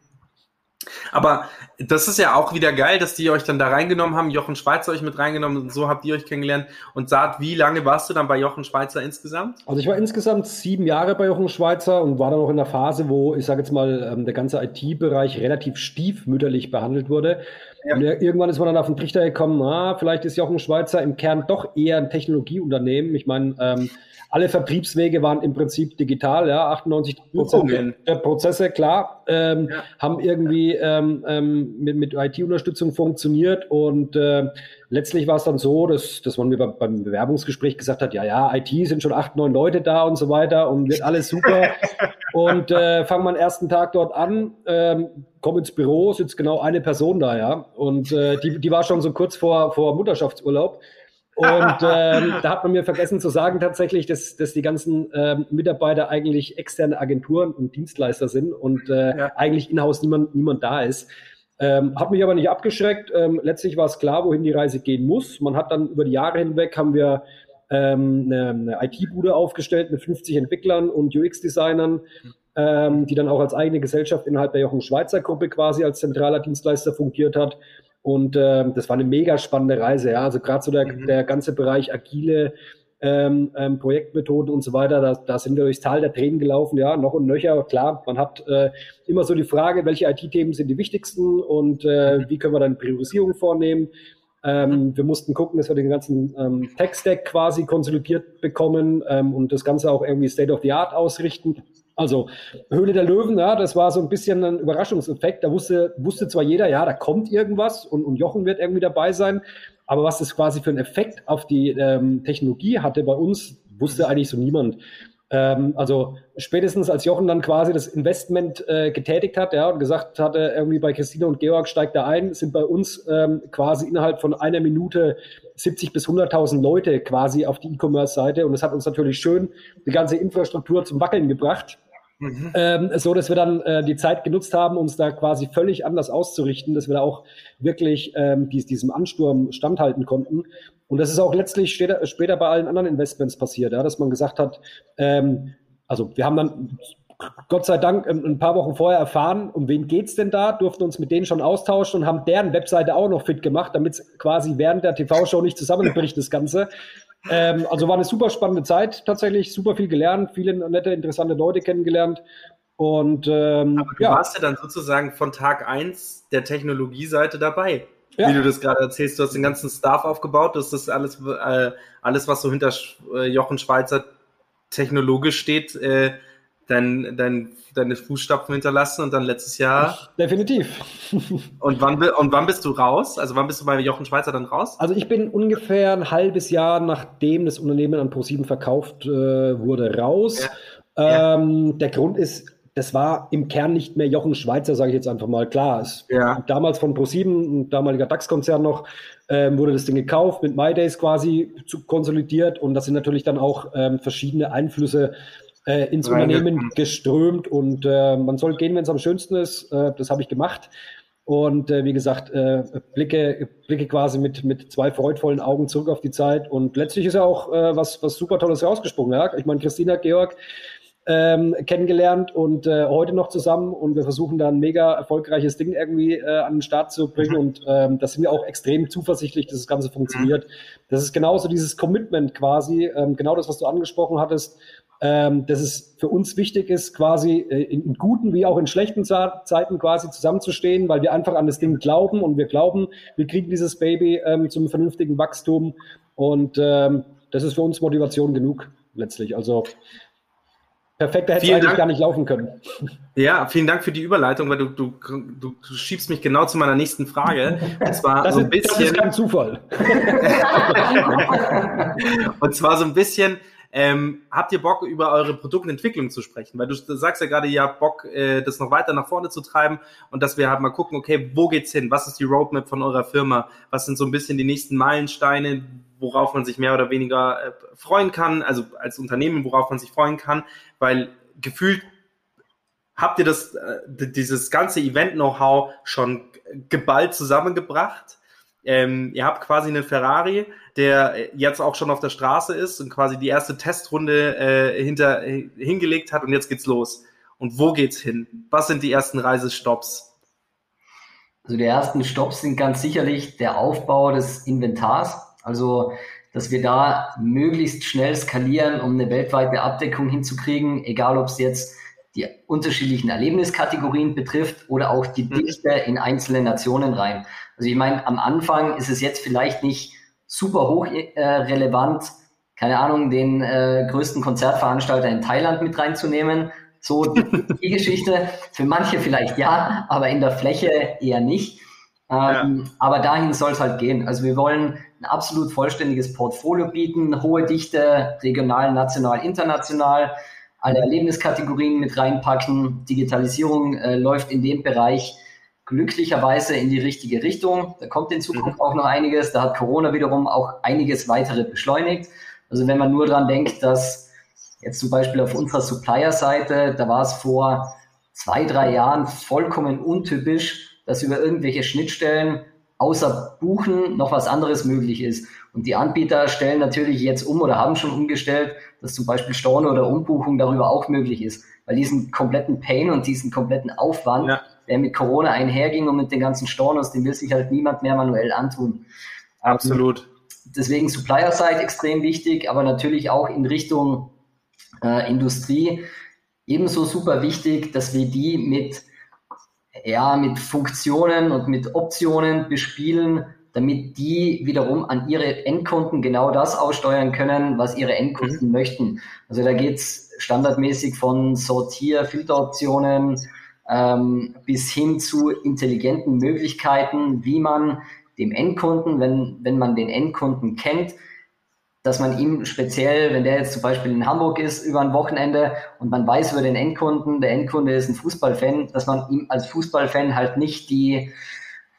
Aber das ist ja auch wieder geil, dass die euch dann da reingenommen haben, Jochen Schweizer euch mit reingenommen und so habt ihr euch kennengelernt. Und Saad, wie lange warst du dann bei Jochen Schweizer insgesamt? Also ich war insgesamt sieben Jahre bei Jochen Schweizer und war dann auch in der Phase, wo ich sage jetzt mal, ähm, der ganze IT-Bereich relativ stiefmütterlich behandelt wurde. Ja. Und irgendwann ist man dann auf den Trichter gekommen, ah, vielleicht ist Jochen Schweizer im Kern doch eher ein Technologieunternehmen. Ich meine, ähm, alle Vertriebswege waren im Prinzip digital, ja, 98 Prozent der Prozesse, klar, ähm, ja. haben irgendwie ähm, ähm, mit, mit IT-Unterstützung funktioniert und äh, letztlich war es dann so, dass, dass man mir beim Bewerbungsgespräch gesagt hat, ja, ja, IT sind schon acht, neun Leute da und so weiter und wird alles super <laughs> und äh, fangen wir am ersten Tag dort an, ähm, komm ins Büro, sitzt genau eine Person da, ja, und äh, die, die war schon so kurz vor, vor Mutterschaftsurlaub und <laughs> ähm, da hat man mir vergessen zu sagen tatsächlich, dass, dass die ganzen ähm, Mitarbeiter eigentlich externe Agenturen und Dienstleister sind und äh, ja. eigentlich in-house niemand, niemand da ist. Ähm, hat mich aber nicht abgeschreckt. Ähm, letztlich war es klar, wohin die Reise gehen muss. Man hat dann über die Jahre hinweg haben wir ähm, eine, eine IT-Bude aufgestellt mit 50 Entwicklern und UX-Designern, ähm, die dann auch als eigene Gesellschaft innerhalb der Jochen Schweizer Gruppe quasi als zentraler Dienstleister fungiert hat. Und äh, das war eine mega spannende Reise. Ja? Also gerade so der, mhm. der ganze Bereich agile ähm, ähm, Projektmethoden und so weiter, da, da sind wir durchs Tal der Tränen gelaufen, ja, noch und nöcher. Klar, man hat äh, immer so die Frage, welche IT-Themen sind die wichtigsten und äh, mhm. wie können wir dann Priorisierung vornehmen. Ähm, mhm. wir mussten gucken, dass wir den ganzen ähm, Tech-Stack quasi konsolidiert bekommen ähm, und das Ganze auch irgendwie State of the Art ausrichten. Also Höhle der Löwen, ja, das war so ein bisschen ein Überraschungseffekt. Da wusste, wusste zwar jeder, ja, da kommt irgendwas und, und Jochen wird irgendwie dabei sein, aber was das quasi für einen Effekt auf die ähm, Technologie hatte bei uns, wusste eigentlich so niemand. Ähm, also spätestens als Jochen dann quasi das Investment äh, getätigt hat, ja, und gesagt hatte, irgendwie bei Christine und Georg steigt da ein, sind bei uns ähm, quasi innerhalb von einer Minute 70 bis 100.000 Leute quasi auf die E-Commerce-Seite und das hat uns natürlich schön die ganze Infrastruktur zum Wackeln gebracht. Mhm. Ähm, so, dass wir dann äh, die Zeit genutzt haben, uns da quasi völlig anders auszurichten, dass wir da auch wirklich ähm, dies, diesem Ansturm standhalten konnten. Und das ist auch letztlich später, später bei allen anderen Investments passiert, ja, dass man gesagt hat, ähm, also wir haben dann Gott sei Dank ein paar Wochen vorher erfahren, um wen geht's denn da, durften uns mit denen schon austauschen und haben deren Webseite auch noch fit gemacht, damit es quasi während der TV-Show nicht zusammenbricht, das Ganze. Ähm, also war eine super spannende Zeit tatsächlich, super viel gelernt, viele nette, interessante Leute kennengelernt. Und ähm, Aber du ja. warst ja dann sozusagen von Tag 1 der Technologieseite dabei. Ja. Wie du das gerade erzählst, du hast den ganzen Staff aufgebaut, das ist alles, äh, alles, was so hinter äh, Jochen Schweizer technologisch steht, äh, dein, dein, deine Fußstapfen hinterlassen und dann letztes Jahr. Definitiv. <laughs> und, wann, und wann bist du raus? Also wann bist du bei Jochen Schweizer dann raus? Also ich bin ungefähr ein halbes Jahr nachdem das Unternehmen an ProSieben verkauft äh, wurde raus. Ja. Ähm, ja. Der Grund ist, das war im Kern nicht mehr Jochen Schweizer, sage ich jetzt einfach mal. Klar, ja. damals von ProSieben, ein damaliger DAX-Konzern noch, ähm, wurde das Ding gekauft, mit MyDays quasi zu, konsolidiert und das sind natürlich dann auch ähm, verschiedene Einflüsse äh, ins Unternehmen geströmt und äh, man soll gehen, wenn es am schönsten ist. Äh, das habe ich gemacht. Und äh, wie gesagt, äh, blicke, blicke quasi mit, mit zwei freudvollen Augen zurück auf die Zeit. Und letztlich ist ja auch äh, was, was super Tolles rausgesprungen. Ja? Ich meine, Christina, Georg ähm, kennengelernt und äh, heute noch zusammen. Und wir versuchen da ein mega erfolgreiches Ding irgendwie äh, an den Start zu bringen. Mhm. Und ähm, da sind wir auch extrem zuversichtlich, dass das Ganze funktioniert. Mhm. Das ist genauso dieses Commitment quasi, ähm, genau das, was du angesprochen hattest ähm, dass es für uns wichtig ist, quasi äh, in, in, guten wie auch in schlechten Zeiten quasi zusammenzustehen, weil wir einfach an das Ding glauben und wir glauben, wir kriegen dieses Baby ähm, zum vernünftigen Wachstum und ähm, das ist für uns Motivation genug. letztlich. Also perfekter hätte es eigentlich Dank. gar nicht laufen können. Ja, vielen Dank für die Überleitung, weil du, du, du schiebst mich genau zu meiner nächsten Frage. Und zwar das so ein bisschen. Das ist kein Zufall. <laughs> <laughs> und zwar so ein bisschen ähm, habt ihr Bock, über eure Produktentwicklung zu sprechen? Weil du sagst ja gerade, ihr habt Bock, äh, das noch weiter nach vorne zu treiben und dass wir halt mal gucken, okay, wo geht's hin? Was ist die Roadmap von eurer Firma? Was sind so ein bisschen die nächsten Meilensteine, worauf man sich mehr oder weniger äh, freuen kann? Also als Unternehmen, worauf man sich freuen kann? Weil gefühlt habt ihr das, äh, dieses ganze Event-Know-how schon geballt zusammengebracht ähm, ihr habt quasi einen Ferrari, der jetzt auch schon auf der Straße ist und quasi die erste Testrunde äh, hinter, hingelegt hat und jetzt geht's los. Und wo geht's hin? Was sind die ersten Reisestops? Also die ersten Stops sind ganz sicherlich der Aufbau des Inventars. Also, dass wir da möglichst schnell skalieren, um eine weltweite Abdeckung hinzukriegen, egal ob es jetzt die unterschiedlichen Erlebniskategorien betrifft oder auch die mhm. Dichte in einzelne Nationen rein. Also ich meine, am Anfang ist es jetzt vielleicht nicht super hoch äh, relevant, keine Ahnung, den äh, größten Konzertveranstalter in Thailand mit reinzunehmen. So <laughs> die Geschichte. Für manche vielleicht ja, aber in der Fläche eher nicht. Ähm, ja. Aber dahin soll es halt gehen. Also wir wollen ein absolut vollständiges Portfolio bieten, hohe Dichte, regional, national, international, alle Erlebniskategorien mit reinpacken. Digitalisierung äh, läuft in dem Bereich glücklicherweise in die richtige Richtung. Da kommt in Zukunft mhm. auch noch einiges. Da hat Corona wiederum auch einiges weitere beschleunigt. Also wenn man nur dran denkt, dass jetzt zum Beispiel auf unserer Supplier-Seite, da war es vor zwei, drei Jahren vollkommen untypisch, dass über irgendwelche Schnittstellen außer Buchen noch was anderes möglich ist. Und die Anbieter stellen natürlich jetzt um oder haben schon umgestellt, dass zum Beispiel Storno oder Umbuchung darüber auch möglich ist. Weil diesen kompletten Pain und diesen kompletten Aufwand, ja der mit Corona einherging und mit den ganzen Stornos, den will sich halt niemand mehr manuell antun. Absolut. Deswegen Supplier-Side extrem wichtig, aber natürlich auch in Richtung äh, Industrie ebenso super wichtig, dass wir die mit, ja, mit Funktionen und mit Optionen bespielen, damit die wiederum an ihre Endkunden genau das aussteuern können, was ihre Endkunden mhm. möchten. Also da geht's standardmäßig von Sortier, Filteroptionen, ähm, bis hin zu intelligenten Möglichkeiten, wie man dem Endkunden, wenn, wenn man den Endkunden kennt, dass man ihm speziell, wenn der jetzt zum Beispiel in Hamburg ist über ein Wochenende und man weiß über den Endkunden, der Endkunde ist ein Fußballfan, dass man ihm als Fußballfan halt nicht die,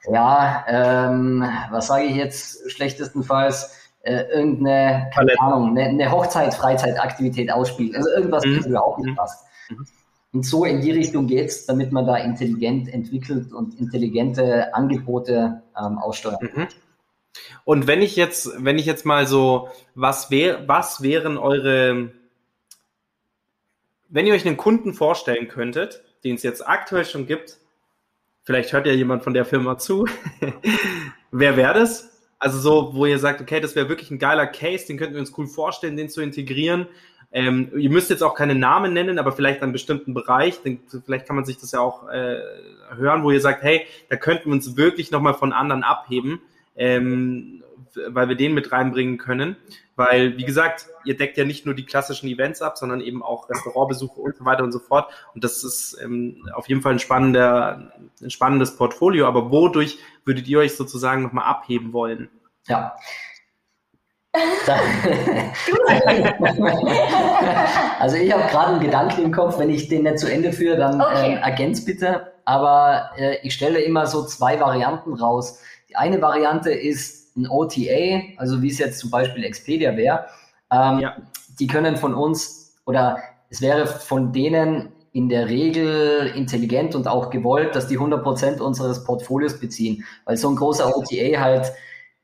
ja, ähm, was sage ich jetzt schlechtestenfalls, äh, irgendeine, keine Ahnung, eine, eine Hochzeit-Freizeitaktivität ausspielt. Also irgendwas, mhm. das überhaupt nicht passt. Mhm. Und so in die Richtung geht's, damit man da intelligent entwickelt und intelligente Angebote ähm, aussteuert. Mhm. Und wenn ich jetzt, wenn ich jetzt mal so, was wäre, was wären eure, wenn ihr euch einen Kunden vorstellen könntet, den es jetzt aktuell schon gibt, vielleicht hört ja jemand von der Firma zu, <laughs> wer wäre das? Also so, wo ihr sagt, okay, das wäre wirklich ein geiler Case, den könnten wir uns cool vorstellen, den zu integrieren. Ähm, ihr müsst jetzt auch keine Namen nennen, aber vielleicht einen bestimmten Bereich. Denn vielleicht kann man sich das ja auch äh, hören, wo ihr sagt, hey, da könnten wir uns wirklich nochmal von anderen abheben, ähm, weil wir den mit reinbringen können. Weil, wie gesagt, ihr deckt ja nicht nur die klassischen Events ab, sondern eben auch Restaurantbesuche und so weiter und so fort. Und das ist ähm, auf jeden Fall ein, spannender, ein spannendes Portfolio. Aber wodurch würdet ihr euch sozusagen nochmal abheben wollen? Ja, <laughs> also ich habe gerade einen Gedanken im Kopf, wenn ich den nicht zu Ende führe, dann okay. ähm, ergänz bitte. Aber äh, ich stelle immer so zwei Varianten raus. Die eine Variante ist ein OTA, also wie es jetzt zum Beispiel Expedia wäre. Ähm, ja. Die können von uns oder es wäre von denen in der Regel intelligent und auch gewollt, dass die 100% unseres Portfolios beziehen, weil so ein großer OTA halt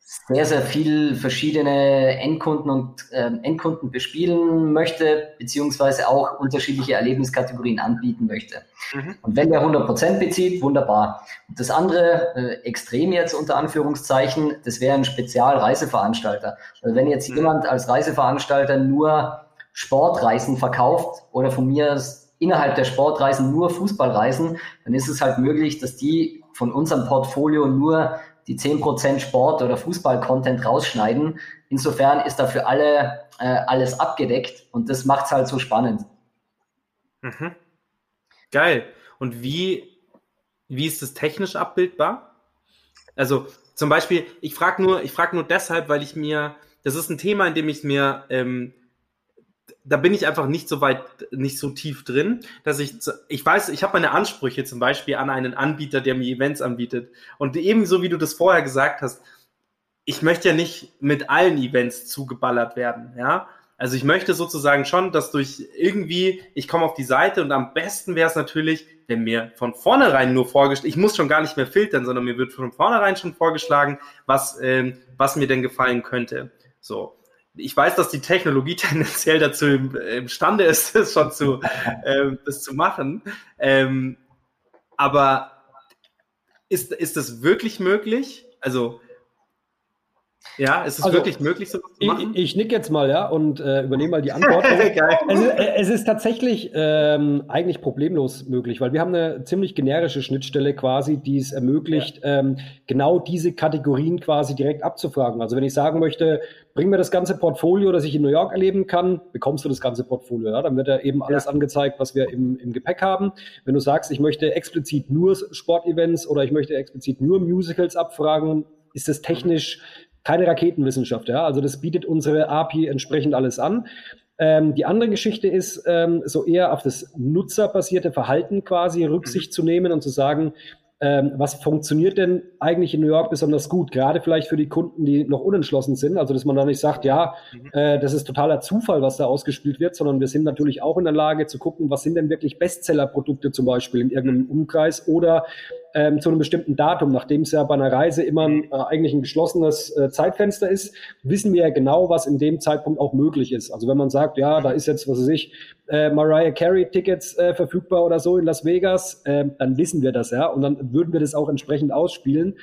sehr, sehr viel verschiedene Endkunden und äh, Endkunden bespielen möchte, beziehungsweise auch unterschiedliche Erlebniskategorien anbieten möchte. Mhm. Und wenn der 100% bezieht, wunderbar. Und das andere, äh, extrem jetzt unter Anführungszeichen, das wäre ein Spezialreiseveranstalter. Also wenn jetzt mhm. jemand als Reiseveranstalter nur Sportreisen verkauft oder von mir innerhalb der Sportreisen nur Fußballreisen, dann ist es halt möglich, dass die von unserem Portfolio nur die 10% Sport- oder Fußball-Content rausschneiden. Insofern ist da für alle äh, alles abgedeckt und das macht es halt so spannend. Mhm. Geil. Und wie, wie ist das technisch abbildbar? Also zum Beispiel, ich frage nur, ich nur deshalb, weil ich mir, das ist ein Thema, in dem ich mir, ähm, da bin ich einfach nicht so weit, nicht so tief drin, dass ich, ich weiß, ich habe meine Ansprüche zum Beispiel an einen Anbieter, der mir Events anbietet. Und ebenso wie du das vorher gesagt hast, ich möchte ja nicht mit allen Events zugeballert werden, ja. Also ich möchte sozusagen schon, dass durch irgendwie, ich komme auf die Seite und am besten wäre es natürlich, wenn mir von vornherein nur vorgeschlagen, ich muss schon gar nicht mehr filtern, sondern mir wird von vornherein schon vorgeschlagen, was, ähm, was mir denn gefallen könnte. So. Ich weiß, dass die Technologie <laughs> tendenziell dazu im, imstande ist, <laughs> das schon zu, <laughs> ähm, das zu machen. Ähm, aber ist, ist das wirklich möglich? Also, ja, ist es also, wirklich möglich, so zu machen? Ich, ich nick jetzt mal, ja, und äh, übernehme mal die <laughs> Antwort. Also, es, ist, äh, es, ist tatsächlich ähm, eigentlich problemlos möglich, weil wir haben eine ziemlich generische Schnittstelle quasi, die es ermöglicht, ja. ähm, genau diese Kategorien quasi direkt abzufragen. Also wenn ich sagen möchte, bring mir das ganze Portfolio, das ich in New York erleben kann, bekommst du das ganze Portfolio. Ja? Dann wird da eben alles ja. angezeigt, was wir im, im Gepäck haben. Wenn du sagst, ich möchte explizit nur Sportevents oder ich möchte explizit nur Musicals abfragen, ist das technisch keine Raketenwissenschaft. Ja? Also das bietet unsere API entsprechend alles an. Ähm, die andere Geschichte ist, ähm, so eher auf das nutzerbasierte Verhalten quasi Rücksicht mhm. zu nehmen und zu sagen, ähm, was funktioniert denn eigentlich in New York besonders gut, gerade vielleicht für die Kunden, die noch unentschlossen sind. Also, dass man da nicht sagt, ja, mhm. äh, das ist totaler Zufall, was da ausgespielt wird, sondern wir sind natürlich auch in der Lage zu gucken, was sind denn wirklich Bestseller-Produkte zum Beispiel in irgendeinem Umkreis oder ähm, zu einem bestimmten Datum, nachdem es ja bei einer Reise immer ein, äh, eigentlich ein geschlossenes äh, Zeitfenster ist, wissen wir ja genau, was in dem Zeitpunkt auch möglich ist. Also wenn man sagt, ja, da ist jetzt, was weiß ich, äh, Mariah Carey Tickets äh, verfügbar oder so in Las Vegas, äh, dann wissen wir das ja und dann würden wir das auch entsprechend ausspielen.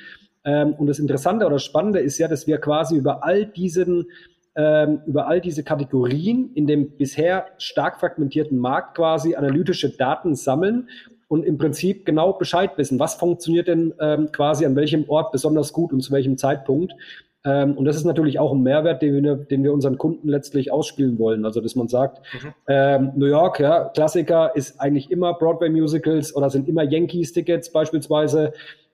Ähm, und das Interessante oder Spannende ist ja, dass wir quasi über all diesen ähm, über all diese Kategorien in dem bisher stark fragmentierten Markt quasi analytische Daten sammeln und im Prinzip genau Bescheid wissen, was funktioniert denn ähm, quasi an welchem Ort besonders gut und zu welchem Zeitpunkt. Ähm, und das ist natürlich auch ein Mehrwert, den wir, den wir unseren Kunden letztlich ausspielen wollen. Also, dass man sagt, mhm. ähm, New York, ja, Klassiker ist eigentlich immer Broadway-Musicals oder sind immer Yankees-Tickets beispielsweise.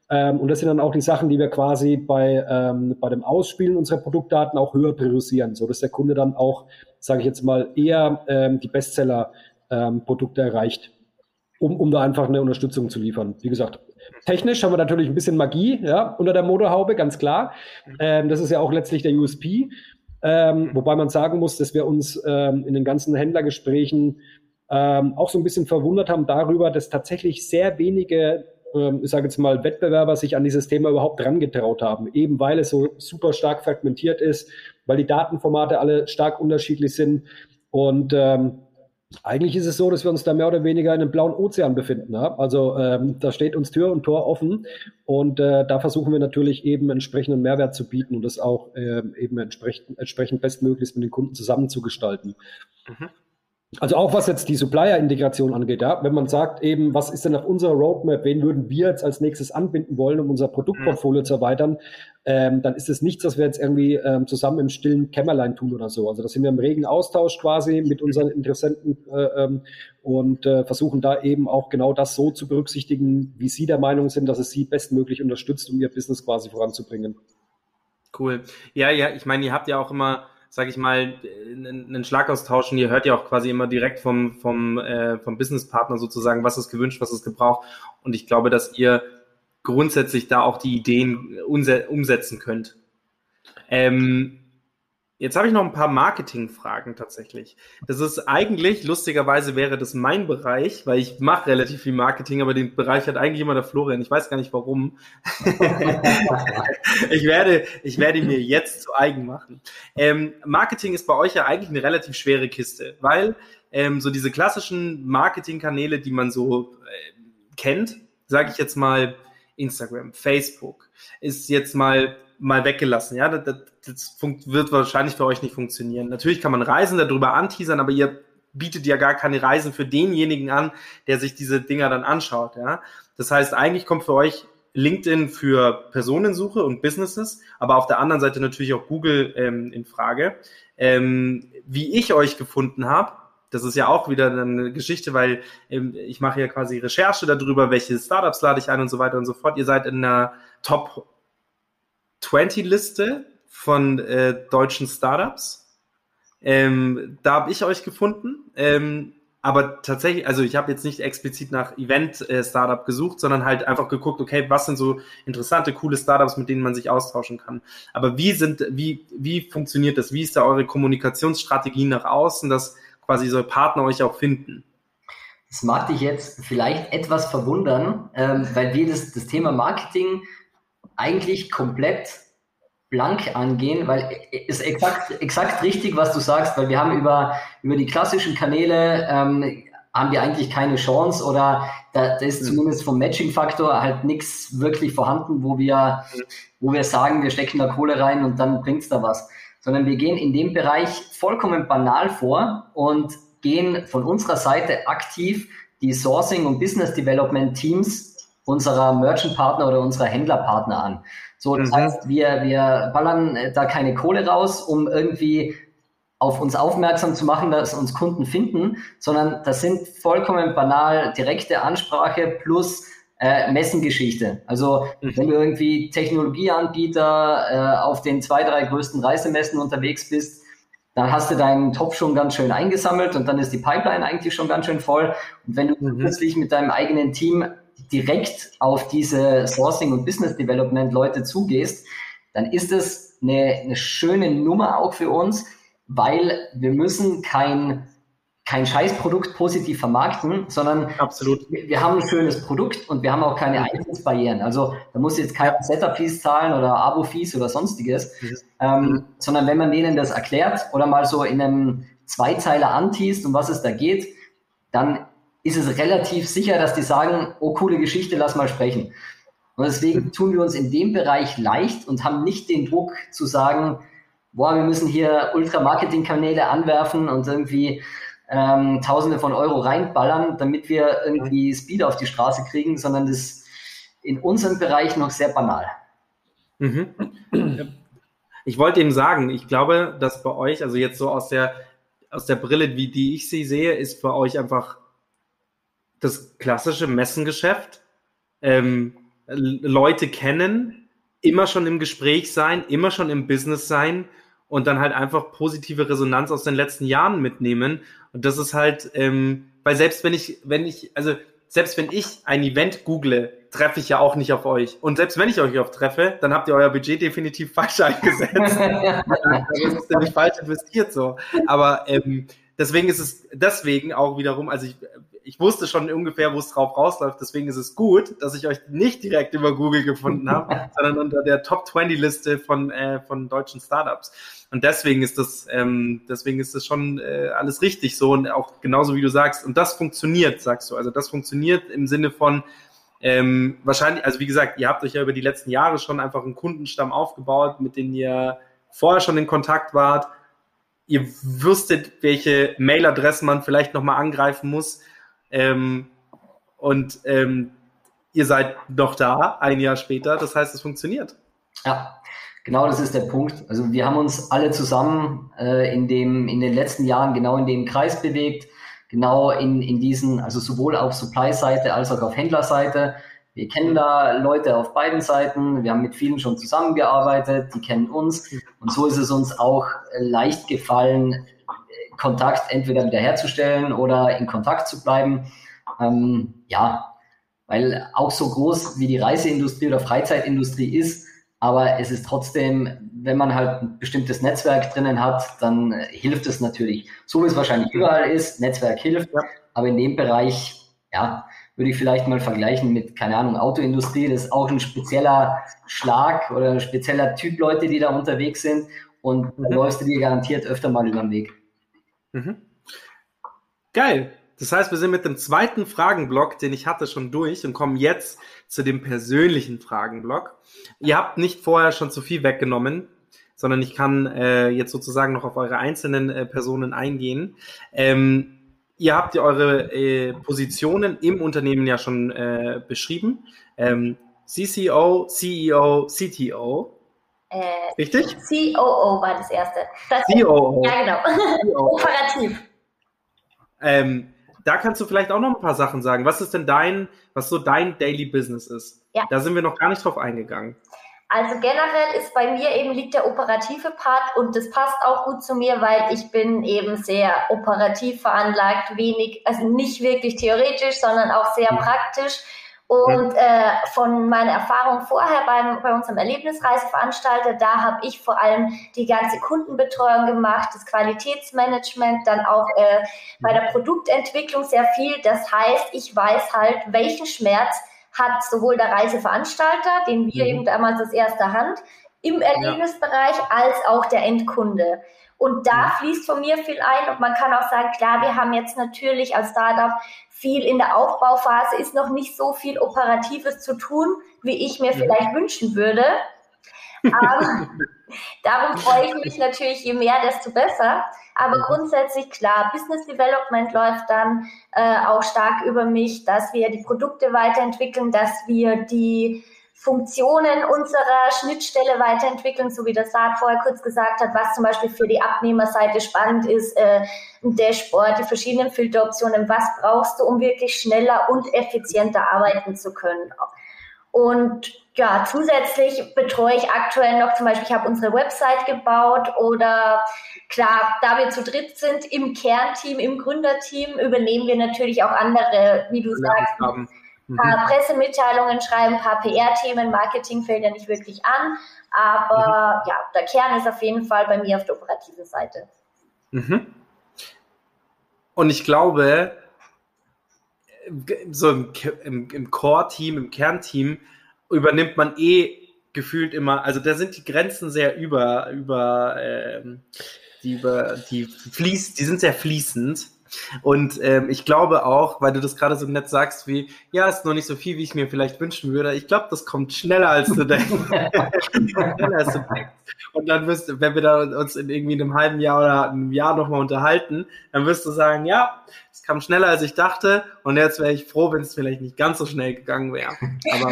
Ähm, und das sind dann auch die Sachen, die wir quasi bei, ähm, bei dem Ausspielen unserer Produktdaten auch höher priorisieren, so dass der Kunde dann auch, sage ich jetzt mal, eher ähm, die Bestseller-Produkte ähm, erreicht um, um da einfach eine Unterstützung zu liefern. Wie gesagt, technisch haben wir natürlich ein bisschen Magie ja, unter der Motorhaube, ganz klar. Ähm, das ist ja auch letztlich der USP. Ähm, wobei man sagen muss, dass wir uns ähm, in den ganzen Händlergesprächen ähm, auch so ein bisschen verwundert haben darüber, dass tatsächlich sehr wenige, ähm, ich sage jetzt mal, Wettbewerber sich an dieses Thema überhaupt drangetraut haben, eben weil es so super stark fragmentiert ist, weil die Datenformate alle stark unterschiedlich sind und ähm, eigentlich ist es so, dass wir uns da mehr oder weniger in einem blauen Ozean befinden. Ja? Also ähm, da steht uns Tür und Tor offen und äh, da versuchen wir natürlich eben entsprechenden Mehrwert zu bieten und das auch äh, eben entsprechend, entsprechend bestmöglichst mit den Kunden zusammenzugestalten. Mhm. Also auch was jetzt die Supplier-Integration angeht, ja, wenn man sagt eben, was ist denn auf unserer Roadmap, wen würden wir jetzt als nächstes anbinden wollen, um unser Produktportfolio mhm. zu erweitern, ähm, dann ist es nichts, was wir jetzt irgendwie ähm, zusammen im stillen Kämmerlein tun oder so. Also da sind wir im regen Austausch quasi mit unseren Interessenten äh, ähm, und äh, versuchen da eben auch genau das so zu berücksichtigen, wie Sie der Meinung sind, dass es Sie bestmöglich unterstützt, um Ihr Business quasi voranzubringen. Cool. Ja, ja, ich meine, ihr habt ja auch immer sage ich mal, einen Schlag austauschen. Ihr hört ja auch quasi immer direkt vom, vom, äh, vom Businesspartner sozusagen, was ist gewünscht, was ist gebraucht. Und ich glaube, dass ihr grundsätzlich da auch die Ideen umsetzen könnt. Ähm, Jetzt habe ich noch ein paar Marketingfragen tatsächlich. Das ist eigentlich, lustigerweise wäre das mein Bereich, weil ich mache relativ viel Marketing, aber den Bereich hat eigentlich immer der Florian. Ich weiß gar nicht warum. <laughs> ich, werde, ich werde mir jetzt zu eigen machen. Ähm, Marketing ist bei euch ja eigentlich eine relativ schwere Kiste, weil ähm, so diese klassischen Marketingkanäle, die man so äh, kennt, sage ich jetzt mal Instagram, Facebook, ist jetzt mal mal weggelassen. Ja, das, das wird wahrscheinlich für euch nicht funktionieren. Natürlich kann man Reisen darüber anteasern, aber ihr bietet ja gar keine Reisen für denjenigen an, der sich diese Dinger dann anschaut. Ja, das heißt, eigentlich kommt für euch LinkedIn für Personensuche und Businesses, aber auf der anderen Seite natürlich auch Google ähm, in Frage. Ähm, wie ich euch gefunden habe, das ist ja auch wieder eine Geschichte, weil ähm, ich mache ja quasi Recherche darüber, welche Startups lade ich ein und so weiter und so fort. Ihr seid in einer Top 20 Liste von äh, deutschen Startups. Ähm, da habe ich euch gefunden. Ähm, aber tatsächlich, also ich habe jetzt nicht explizit nach Event-Startup äh, gesucht, sondern halt einfach geguckt, okay, was sind so interessante, coole Startups, mit denen man sich austauschen kann. Aber wie sind, wie, wie funktioniert das? Wie ist da eure Kommunikationsstrategie nach außen, dass quasi so Partner euch auch finden? Das mag dich jetzt vielleicht etwas verwundern, ähm, weil wir das, das Thema Marketing eigentlich komplett blank angehen, weil es ist exakt, exakt richtig, was du sagst, weil wir haben über, über die klassischen Kanäle ähm, haben wir eigentlich keine Chance oder da, da ist mhm. zumindest vom Matching-Faktor halt nichts wirklich vorhanden, wo wir, wo wir sagen, wir stecken da Kohle rein und dann bringt's da was. Sondern wir gehen in dem Bereich vollkommen banal vor und gehen von unserer Seite aktiv die Sourcing- und Business Development Teams unserer Merchant-Partner oder unserer Händlerpartner an. So, das mhm. heißt, wir, wir ballern äh, da keine Kohle raus, um irgendwie auf uns aufmerksam zu machen, dass uns Kunden finden, sondern das sind vollkommen banal direkte Ansprache plus äh, Messengeschichte. Also mhm. wenn du irgendwie Technologieanbieter äh, auf den zwei, drei größten Reisemessen unterwegs bist, dann hast du deinen Topf schon ganz schön eingesammelt und dann ist die Pipeline eigentlich schon ganz schön voll. Und wenn du mhm. plötzlich mit deinem eigenen Team direkt auf diese Sourcing und Business Development Leute zugehst, dann ist es eine, eine schöne Nummer auch für uns, weil wir müssen kein kein Scheißprodukt positiv vermarkten, sondern Absolut. wir haben ein schönes Produkt und wir haben auch keine Eintrittsbarrieren. Also da muss jetzt kein Setup-Fees zahlen oder Abo-Fees oder sonstiges, mhm. ähm, sondern wenn man denen das erklärt oder mal so in einem Zweizeiler antiest, um was es da geht, dann ist es relativ sicher, dass die sagen, oh, coole Geschichte, lass mal sprechen. Und deswegen tun wir uns in dem Bereich leicht und haben nicht den Druck zu sagen, boah, wir müssen hier Ultra-Marketing-Kanäle anwerfen und irgendwie ähm, Tausende von Euro reinballern, damit wir irgendwie Speed auf die Straße kriegen, sondern das ist in unserem Bereich noch sehr banal. Mhm. Ich wollte eben sagen, ich glaube, dass bei euch, also jetzt so aus der, aus der Brille, wie die ich sie sehe, ist bei euch einfach das klassische Messengeschäft, ähm, Leute kennen, immer schon im Gespräch sein, immer schon im Business sein und dann halt einfach positive Resonanz aus den letzten Jahren mitnehmen. Und das ist halt, ähm, weil selbst wenn ich, wenn ich, also selbst wenn ich ein Event google, treffe ich ja auch nicht auf euch. Und selbst wenn ich euch auf treffe, dann habt ihr euer Budget definitiv <laughs> falsch eingesetzt. dann ist es nämlich falsch investiert so. Aber ähm, deswegen ist es deswegen auch wiederum, also ich, ich wusste schon ungefähr, wo es drauf rausläuft. Deswegen ist es gut, dass ich euch nicht direkt über Google gefunden habe, <laughs> sondern unter der Top 20 Liste von, äh, von deutschen Startups. Und deswegen ist das, ähm, deswegen ist das schon äh, alles richtig so und auch genauso wie du sagst. Und das funktioniert, sagst du. Also das funktioniert im Sinne von, ähm, wahrscheinlich, also wie gesagt, ihr habt euch ja über die letzten Jahre schon einfach einen Kundenstamm aufgebaut, mit denen ihr vorher schon in Kontakt wart ihr wüsstet, welche Mailadressen man vielleicht nochmal angreifen muss. Ähm, und ähm, ihr seid noch da, ein Jahr später. Das heißt, es funktioniert. Ja, genau das ist der Punkt. Also wir haben uns alle zusammen äh, in, dem, in den letzten Jahren genau in dem Kreis bewegt, genau in, in diesen, also sowohl auf Supply-Seite als auch auf Händlerseite. Wir kennen da Leute auf beiden Seiten. Wir haben mit vielen schon zusammengearbeitet. Die kennen uns. Und so ist es uns auch leicht gefallen, Kontakt entweder wiederherzustellen oder in Kontakt zu bleiben. Ähm, ja, weil auch so groß wie die Reiseindustrie oder Freizeitindustrie ist, aber es ist trotzdem, wenn man halt ein bestimmtes Netzwerk drinnen hat, dann hilft es natürlich. So wie es wahrscheinlich überall ist, Netzwerk hilft, aber in dem Bereich, ja, würde ich vielleicht mal vergleichen mit, keine Ahnung, Autoindustrie. Das ist auch ein spezieller Schlag oder ein spezieller Typ Leute, die da unterwegs sind. Und mhm. da läufst du dir garantiert öfter mal über den Weg. Mhm. Geil. Das heißt, wir sind mit dem zweiten Fragenblock, den ich hatte, schon durch und kommen jetzt zu dem persönlichen Fragenblock. Ihr habt nicht vorher schon zu viel weggenommen, sondern ich kann äh, jetzt sozusagen noch auf eure einzelnen äh, Personen eingehen. Ähm, ihr habt ja eure äh, Positionen im Unternehmen ja schon äh, beschrieben. Ähm, CCO, CEO, CTO. Äh, Richtig? COO war das erste. Das COO. Ja, genau. COO. <laughs> Operativ. Ähm, da kannst du vielleicht auch noch ein paar Sachen sagen. Was ist denn dein, was so dein Daily Business ist? Ja. Da sind wir noch gar nicht drauf eingegangen. Also generell ist bei mir eben liegt der operative Part und das passt auch gut zu mir, weil ich bin eben sehr operativ veranlagt, wenig, also nicht wirklich theoretisch, sondern auch sehr Mhm. praktisch. Und äh, von meiner Erfahrung vorher beim, bei unserem Erlebnisreiseveranstalter, da habe ich vor allem die ganze Kundenbetreuung gemacht, das Qualitätsmanagement, dann auch äh, bei der Produktentwicklung sehr viel. Das heißt, ich weiß halt, welchen Schmerz hat sowohl der Reiseveranstalter, den wir Mhm. eben damals aus erster Hand im Erlebnisbereich, als auch der Endkunde. Und da Mhm. fließt von mir viel ein und man kann auch sagen, klar, wir haben jetzt natürlich als Startup viel in der Aufbauphase, ist noch nicht so viel Operatives zu tun, wie ich mir vielleicht wünschen würde. Aber <laughs> darum freue ich mich natürlich, je mehr, desto besser. Aber grundsätzlich klar, Business Development läuft dann äh, auch stark über mich, dass wir die Produkte weiterentwickeln, dass wir die Funktionen unserer Schnittstelle weiterentwickeln, so wie das Saad vorher kurz gesagt hat, was zum Beispiel für die Abnehmerseite spannend ist, äh, ein Dashboard, die verschiedenen Filteroptionen, was brauchst du, um wirklich schneller und effizienter arbeiten zu können. Und ja, zusätzlich betreue ich aktuell noch zum Beispiel, ich habe unsere Website gebaut oder klar, da wir zu dritt sind im Kernteam, im Gründerteam, übernehmen wir natürlich auch andere, wie du sagst, Aufgaben. Ein paar Pressemitteilungen schreiben, ein paar PR-Themen, Marketing fällt ja nicht wirklich an, aber ja, der Kern ist auf jeden Fall bei mir auf der operativen Seite. Mhm. Und ich glaube, so im, im, im Core-Team, im Kernteam übernimmt man eh gefühlt immer, also da sind die Grenzen sehr über, über, ähm, die über, die fließt, die sind sehr fließend. Und ähm, ich glaube auch, weil du das gerade so nett sagst, wie, ja, ist noch nicht so viel, wie ich mir vielleicht wünschen würde. Ich glaube, das kommt schneller als du denkst. <laughs> schneller als du denkst. Und dann wirst du, wenn wir da uns in irgendwie einem halben Jahr oder einem Jahr nochmal unterhalten, dann wirst du sagen, ja, es kam schneller als ich dachte. Und jetzt wäre ich froh, wenn es vielleicht nicht ganz so schnell gegangen wäre. Aber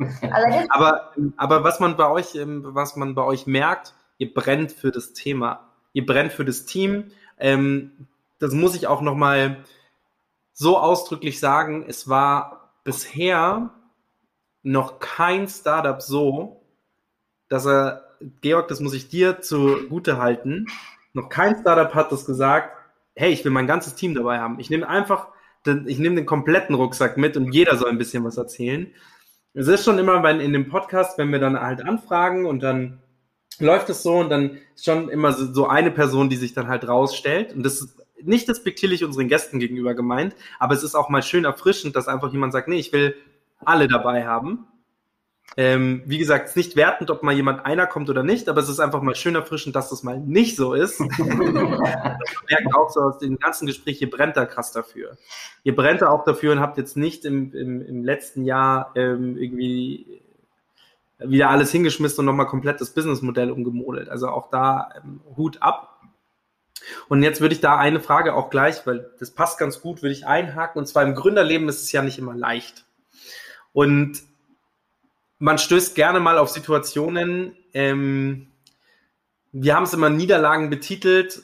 <laughs> aber, aber was man bei euch, ähm, was man bei euch merkt, ihr brennt für das Thema. Ihr brennt für das Team. Ähm, das muss ich auch nochmal so ausdrücklich sagen. Es war bisher noch kein Startup so, dass er, Georg, das muss ich dir zugute halten, noch kein Startup hat das gesagt, hey, ich will mein ganzes Team dabei haben. Ich nehme einfach, den, ich nehme den kompletten Rucksack mit und jeder soll ein bisschen was erzählen. Es ist schon immer wenn in dem Podcast, wenn wir dann halt anfragen und dann läuft es so und dann ist schon immer so, eine Person, die sich dann halt rausstellt. Und das ist nicht despektierlich unseren Gästen gegenüber gemeint, aber es ist auch mal schön erfrischend, dass einfach jemand sagt, nee, ich will alle dabei haben. Ähm, wie gesagt, es ist nicht wertend, ob mal jemand einer kommt oder nicht, aber es ist einfach mal schön erfrischend, dass das mal nicht so ist. <laughs> Man merkt auch so aus dem ganzen Gespräch, ihr brennt da krass dafür. Ihr brennt da auch dafür und habt jetzt nicht im, im, im letzten Jahr ähm, irgendwie wieder alles hingeschmissen und nochmal komplett das Businessmodell umgemodelt. Also auch da ähm, Hut ab. Und jetzt würde ich da eine Frage auch gleich, weil das passt ganz gut, würde ich einhaken. Und zwar im Gründerleben ist es ja nicht immer leicht. Und man stößt gerne mal auf Situationen, ähm, wir haben es immer Niederlagen betitelt,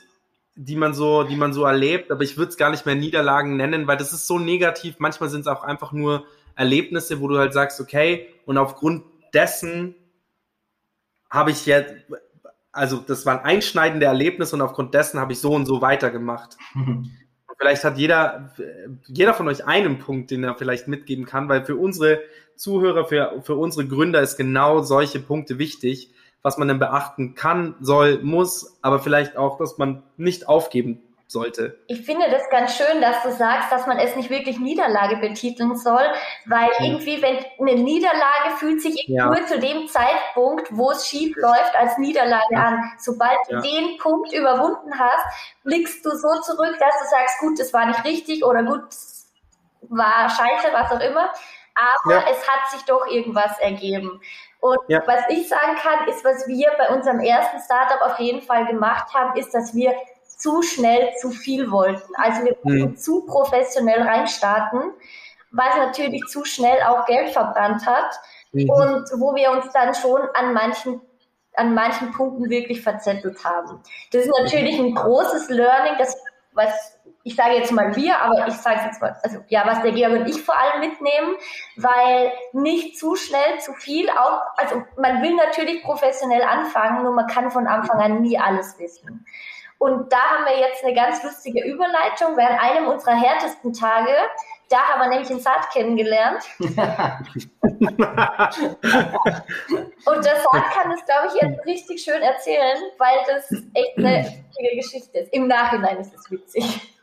die man so, die man so erlebt, aber ich würde es gar nicht mehr Niederlagen nennen, weil das ist so negativ. Manchmal sind es auch einfach nur Erlebnisse, wo du halt sagst, okay, und aufgrund dessen habe ich jetzt, also das waren einschneidende Erlebnisse und aufgrund dessen habe ich so und so weitergemacht. <laughs> Vielleicht hat jeder, jeder von euch einen Punkt, den er vielleicht mitgeben kann, weil für unsere Zuhörer, für, für unsere Gründer ist genau solche Punkte wichtig, was man dann beachten kann, soll, muss, aber vielleicht auch, dass man nicht aufgeben sollte. Ich finde das ganz schön, dass du sagst, dass man es nicht wirklich Niederlage betiteln soll, weil irgendwie, wenn eine Niederlage fühlt sich Ja. nur zu dem Zeitpunkt, wo es schief läuft, als Niederlage Ja. an. Sobald Ja. du den Punkt überwunden hast, blickst du so zurück, dass du sagst, gut, das war nicht richtig oder gut, war scheiße, was auch immer. Aber es hat sich doch irgendwas ergeben. Und Ja. was ich sagen kann, ist, was wir bei unserem ersten Startup auf jeden Fall gemacht haben, ist, dass wir zu schnell zu viel wollten. Also wir wollten Hm. zu professionell reinstarten, was natürlich zu schnell auch Geld verbrannt hat. mhm. und wo wir uns dann schon an manchen an manchen Punkten wirklich verzettelt haben. Das ist natürlich ein großes Learning, das was ich sage jetzt mal wir, aber ich sage jetzt mal, also ja, was der Georg und ich vor allem mitnehmen, weil nicht zu schnell, zu viel, auch, also man will natürlich professionell anfangen, nur man kann von Anfang an nie alles wissen. Und da haben wir jetzt eine ganz lustige Überleitung. Während einem unserer härtesten Tage, da haben wir nämlich den Saat kennengelernt. <laughs> und der Saat kann das, glaube ich, jetzt richtig schön erzählen, weil das echt eine witzige Geschichte ist. Im Nachhinein ist es witzig.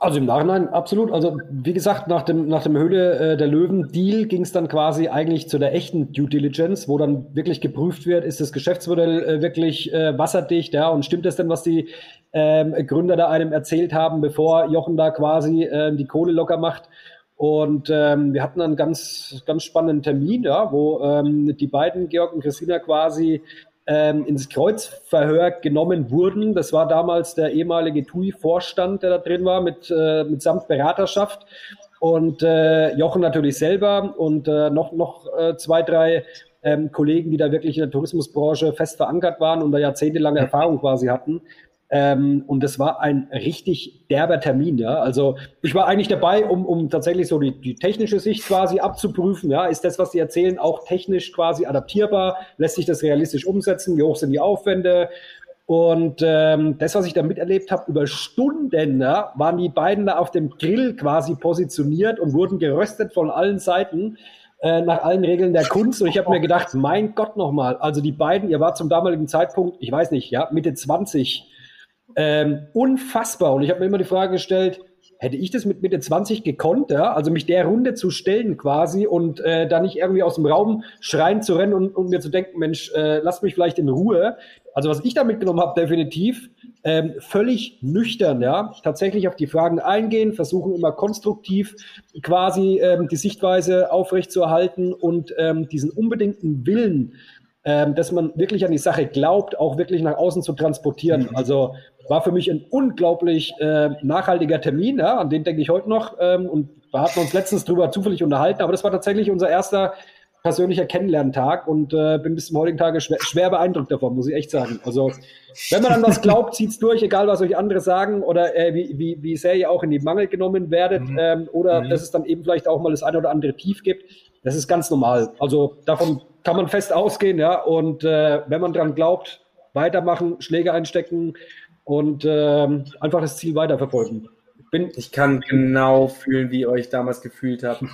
Also im Nachhinein absolut. Also wie gesagt, nach dem, nach dem Höhle äh, der Löwen-Deal ging es dann quasi eigentlich zu der echten Due Diligence, wo dann wirklich geprüft wird, ist das Geschäftsmodell äh, wirklich äh, wasserdicht, ja, und stimmt das denn, was die ähm, Gründer da einem erzählt haben, bevor Jochen da quasi äh, die Kohle locker macht. Und ähm, wir hatten einen ganz, ganz spannenden Termin, ja, wo ähm, die beiden, Georg und Christina, quasi ähm, ins Kreuzverhör genommen wurden. Das war damals der ehemalige TUI-Vorstand, der da drin war, mit, äh, mitsamt Beraterschaft. Und äh, Jochen natürlich selber und äh, noch, noch äh, zwei, drei ähm, Kollegen, die da wirklich in der Tourismusbranche fest verankert waren und da jahrzehntelange Erfahrung quasi hatten. Ähm, und das war ein richtig derber Termin, ja. Also ich war eigentlich dabei, um, um tatsächlich so die, die technische Sicht quasi abzuprüfen. Ja, ist das, was die erzählen, auch technisch quasi adaptierbar? Lässt sich das realistisch umsetzen? Wie hoch sind die Aufwände? Und ähm, das, was ich da miterlebt habe, über Stunden ja, waren die beiden da auf dem Grill quasi positioniert und wurden geröstet von allen Seiten äh, nach allen Regeln der Kunst. Und ich habe mir gedacht, mein Gott nochmal, also die beiden, ihr war zum damaligen Zeitpunkt, ich weiß nicht, ja, Mitte 20, ähm, unfassbar. Und ich habe mir immer die Frage gestellt, hätte ich das mit Mitte 20 gekonnt, ja? also mich der Runde zu stellen quasi und äh, da nicht irgendwie aus dem Raum schreien zu rennen und, und mir zu denken, Mensch, äh, lass mich vielleicht in Ruhe. Also was ich da mitgenommen habe, definitiv ähm, völlig nüchtern, ja, tatsächlich auf die Fragen eingehen, versuchen immer konstruktiv quasi ähm, die Sichtweise aufrechtzuerhalten und ähm, diesen unbedingten Willen, ähm, dass man wirklich an die Sache glaubt, auch wirklich nach außen zu transportieren. Also war für mich ein unglaublich äh, nachhaltiger Termin, ja, an den denke ich heute noch. Ähm, und wir hatten uns letztens drüber zufällig unterhalten, aber das war tatsächlich unser erster persönlicher Kennenlerntag und äh, bin bis zum heutigen Tage schwer, schwer, beeindruckt davon, muss ich echt sagen. Also, wenn man an was glaubt, <laughs> zieht's durch, egal was euch andere sagen oder äh, wie, wie, wie sehr ihr auch in die Mangel genommen werdet mhm. ähm, oder mhm. dass es dann eben vielleicht auch mal das eine oder andere Tief gibt. Das ist ganz normal. Also davon kann man fest ausgehen, ja. Und äh, wenn man dran glaubt, weitermachen, Schläge einstecken, und ähm, einfach das Ziel weiterverfolgen. Bin ich kann genau fühlen, wie ihr euch damals gefühlt habt.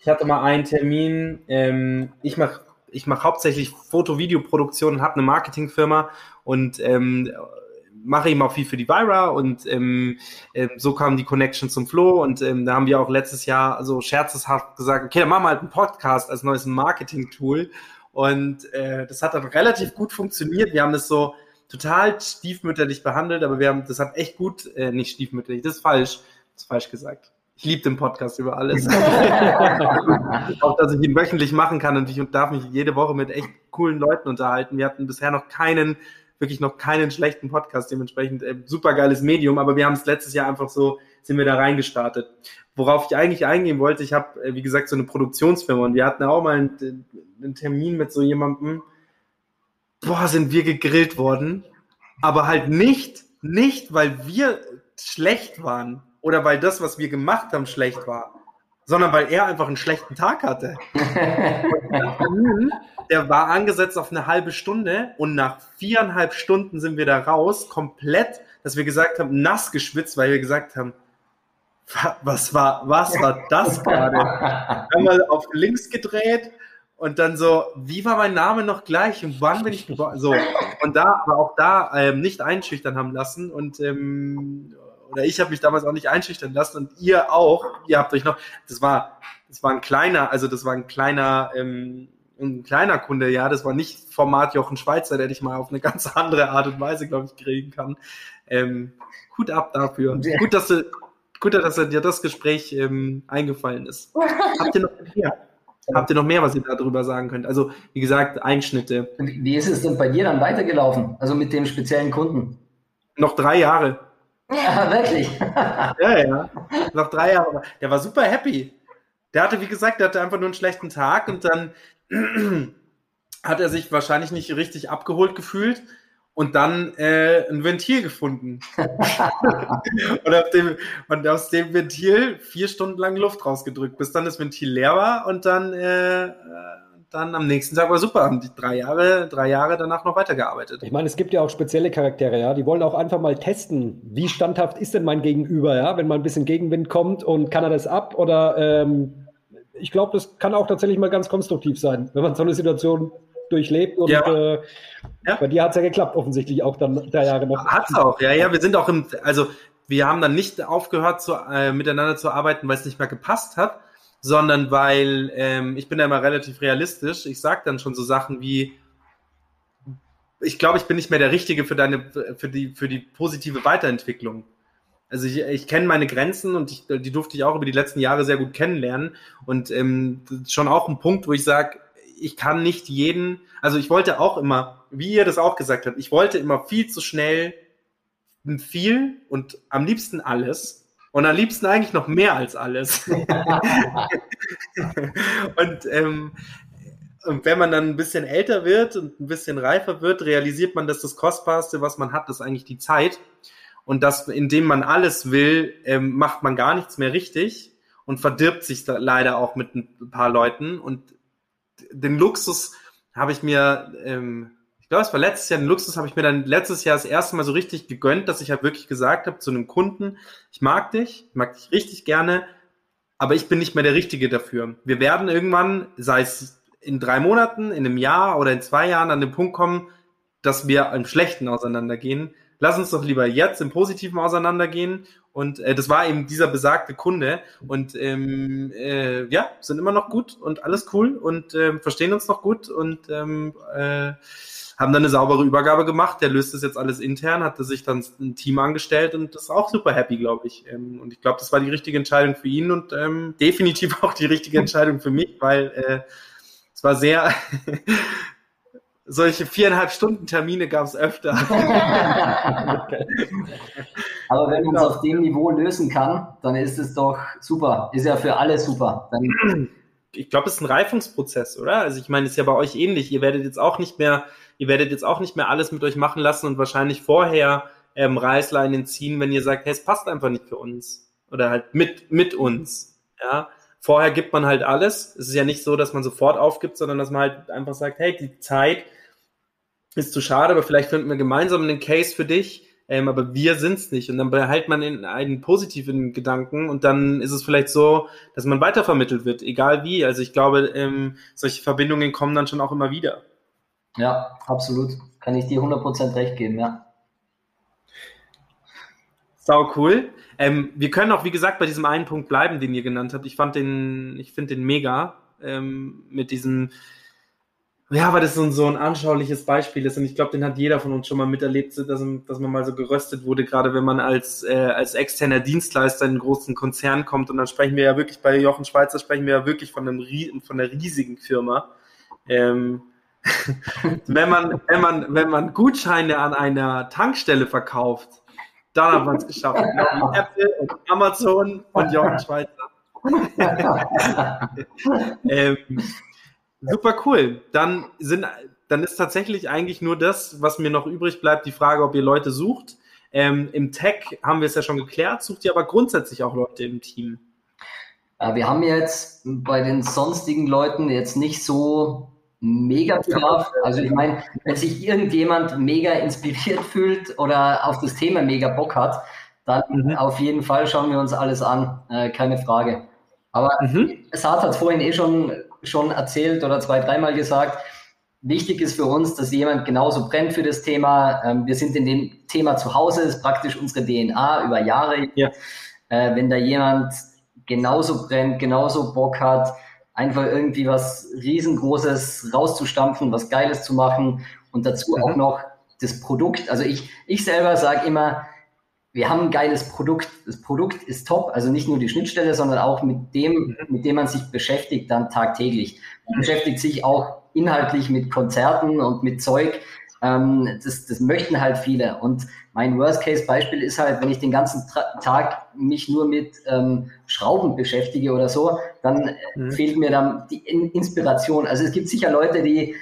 Ich hatte mal einen Termin, ähm, ich mache ich mach hauptsächlich Foto-Video-Produktion und habe eine Marketingfirma und ähm, mache eben auch viel für die Vira und ähm, äh, so kam die Connection zum Flo und ähm, da haben wir auch letztes Jahr so scherzeshaft gesagt, okay, dann machen wir halt einen Podcast als neues Marketing-Tool und äh, das hat dann relativ gut funktioniert. Wir haben das so total stiefmütterlich behandelt, aber wir haben, das hat echt gut, äh, nicht stiefmütterlich, das ist falsch, das ist falsch gesagt. Ich liebe den Podcast über alles. <laughs> <laughs> auch, dass ich ihn wöchentlich machen kann und ich darf mich jede Woche mit echt coolen Leuten unterhalten. Wir hatten bisher noch keinen, wirklich noch keinen schlechten Podcast, dementsprechend äh, super geiles Medium, aber wir haben es letztes Jahr einfach so, sind wir da reingestartet. Worauf ich eigentlich eingehen wollte, ich habe, äh, wie gesagt, so eine Produktionsfirma und wir hatten auch mal einen, einen Termin mit so jemandem, boah, sind wir gegrillt worden. Aber halt nicht, nicht, weil wir schlecht waren oder weil das, was wir gemacht haben, schlecht war, sondern weil er einfach einen schlechten Tag hatte. <laughs> der war angesetzt auf eine halbe Stunde und nach viereinhalb Stunden sind wir da raus, komplett, dass wir gesagt haben, nass geschwitzt, weil wir gesagt haben, was war, was war das <laughs> gerade? Einmal auf links gedreht, und dann so, wie war mein Name noch gleich und wann bin ich geboren? So, und da, aber auch da ähm, nicht einschüchtern haben lassen und ähm, oder ich habe mich damals auch nicht einschüchtern lassen und ihr auch, ihr habt euch noch, das war, das war ein kleiner, also das war ein kleiner, ähm, ein kleiner Kunde, ja, das war nicht Format Jochen Schweizer, der dich mal auf eine ganz andere Art und Weise, glaube ich, kriegen kann. Ähm, Hut ab dafür. Ja. Gut, dass du, gut, dass dir das Gespräch ähm, eingefallen ist. <laughs> Habt ihr noch mehr? Habt ihr noch mehr, was ihr darüber sagen könnt? Also, wie gesagt, Einschnitte. Wie ist es denn bei dir dann weitergelaufen? Also mit dem speziellen Kunden? Noch drei Jahre. Ja, wirklich. ja, ja. Noch drei Jahre. Der war super happy. Der hatte, wie gesagt, der hatte einfach nur einen schlechten Tag und dann <clears throat> hat er sich wahrscheinlich nicht richtig abgeholt gefühlt und dann äh, ein Ventil gefunden. <laughs> und, auf dem, und aus dem Ventil vier Stunden lang Luft rausgedrückt, bis dann das Ventil leer war und dann, äh, dann am nächsten Tag war super. Haben die drei Jahre, drei Jahre danach noch weitergearbeitet. Ich meine, es gibt ja auch spezielle Charaktere, ja. Die wollen auch einfach mal testen, wie standhaft ist denn mein Gegenüber, ja, wenn mal ein bisschen Gegenwind kommt und kann er das ab oder ähm, ich glaube, das kann auch tatsächlich mal ganz konstruktiv sein, wenn man so eine Situation durchlebt. Und ja. Äh, ja. bei dir hat es ja geklappt, offensichtlich auch dann drei Jahre noch. Hat es auch, ja, ja. Wir sind auch im, also wir haben dann nicht aufgehört, zu, äh, miteinander zu arbeiten, weil es nicht mehr gepasst hat, sondern weil ähm, ich bin da immer relativ realistisch. Ich sage dann schon so Sachen wie, ich glaube, ich bin nicht mehr der Richtige für deine, für die, für die positive Weiterentwicklung. Also ich, ich kenne meine Grenzen und ich, die durfte ich auch über die letzten Jahre sehr gut kennenlernen. Und ähm, schon auch ein Punkt, wo ich sage, ich kann nicht jeden, also ich wollte auch immer, wie ihr das auch gesagt habt, ich wollte immer viel zu schnell viel und am liebsten alles und am liebsten eigentlich noch mehr als alles. <laughs> und, ähm, und wenn man dann ein bisschen älter wird und ein bisschen reifer wird, realisiert man, dass das Kostbarste, was man hat, ist eigentlich die Zeit. Und dass, indem man alles will, ähm, macht man gar nichts mehr richtig und verdirbt sich da leider auch mit ein paar Leuten. Und den Luxus habe ich mir, ähm, ich glaube, es war letztes Jahr, den Luxus habe ich mir dann letztes Jahr das erste Mal so richtig gegönnt, dass ich halt wirklich gesagt habe zu einem Kunden, ich mag dich, ich mag dich richtig gerne, aber ich bin nicht mehr der Richtige dafür. Wir werden irgendwann, sei es in drei Monaten, in einem Jahr oder in zwei Jahren an den Punkt kommen, dass wir im Schlechten auseinandergehen. Lass uns doch lieber jetzt im Positiven auseinandergehen und äh, das war eben dieser besagte Kunde. Und ähm, äh, ja, sind immer noch gut und alles cool und äh, verstehen uns noch gut und ähm, äh, haben dann eine saubere Übergabe gemacht. Der löst das jetzt alles intern, hatte sich dann ein Team angestellt und ist auch super happy, glaube ich. Ähm, und ich glaube, das war die richtige Entscheidung für ihn und ähm, <laughs> definitiv auch die richtige Entscheidung für mich, weil äh, es war sehr, <laughs> solche viereinhalb Stunden Termine gab es öfter. <laughs> Aber wenn man es auf dem Niveau lösen kann, dann ist es doch super. Ist ja für alle super. Dann ich glaube, es ist ein Reifungsprozess, oder? Also ich meine, es ist ja bei euch ähnlich. Ihr werdet jetzt auch nicht mehr, ihr werdet jetzt auch nicht mehr alles mit euch machen lassen und wahrscheinlich vorher ähm, Reißleinen ziehen, wenn ihr sagt, hey, es passt einfach nicht für uns. Oder halt mit, mit uns. Ja. Vorher gibt man halt alles. Es ist ja nicht so, dass man sofort aufgibt, sondern dass man halt einfach sagt, hey, die Zeit ist zu schade, aber vielleicht finden wir gemeinsam einen Case für dich. Ähm, aber wir sind's nicht. Und dann behält man in einen positiven Gedanken und dann ist es vielleicht so, dass man weitervermittelt wird, egal wie. Also ich glaube, ähm, solche Verbindungen kommen dann schon auch immer wieder. Ja, absolut. Kann ich dir 100% recht geben, ja. Sau cool. Ähm, wir können auch, wie gesagt, bei diesem einen Punkt bleiben, den ihr genannt habt. Ich fand den, ich finde den mega ähm, mit diesem, ja, weil das so ein, so ein anschauliches Beispiel ist und ich glaube, den hat jeder von uns schon mal miterlebt, dass, dass man mal so geröstet wurde, gerade wenn man als, äh, als externer Dienstleister in einen großen Konzern kommt und dann sprechen wir ja wirklich bei Jochen Schweizer, sprechen wir ja wirklich von, einem, von einer riesigen Firma. Ähm, <laughs> wenn man, wenn man, wenn man Gutscheine an einer Tankstelle verkauft, dann hat man es geschafft. <laughs> Apple und Amazon und Jochen Schweizer. <laughs> ähm, Super cool. Dann sind, dann ist tatsächlich eigentlich nur das, was mir noch übrig bleibt, die Frage, ob ihr Leute sucht. Ähm, Im Tech haben wir es ja schon geklärt, sucht ihr aber grundsätzlich auch Leute im Team? Äh, wir haben jetzt bei den sonstigen Leuten jetzt nicht so mega Bedarf. Also ich meine, wenn sich irgendjemand mega inspiriert fühlt oder auf das Thema mega Bock hat, dann mhm. auf jeden Fall schauen wir uns alles an, äh, keine Frage. Aber mhm. Saad hat vorhin eh schon schon erzählt oder zwei, dreimal gesagt. Wichtig ist für uns, dass jemand genauso brennt für das Thema. Ähm, wir sind in dem Thema zu Hause, ist praktisch unsere DNA über Jahre. Ja. Äh, wenn da jemand genauso brennt, genauso Bock hat, einfach irgendwie was riesengroßes rauszustampfen, was Geiles zu machen und dazu mhm. auch noch das Produkt. Also ich, ich selber sage immer, wir haben ein geiles Produkt. Das Produkt ist top, also nicht nur die Schnittstelle, sondern auch mit dem, mhm. mit dem man sich beschäftigt dann tagtäglich. Man beschäftigt sich auch inhaltlich mit Konzerten und mit Zeug, Ähm, das, das möchten halt viele. Und mein Worst-Case-Beispiel ist halt, wenn ich den ganzen Tra Tag mich nur mit ähm, Schrauben beschäftige oder so, dann mhm. fehlt mir dann die In Inspiration. Also es gibt sicher Leute, die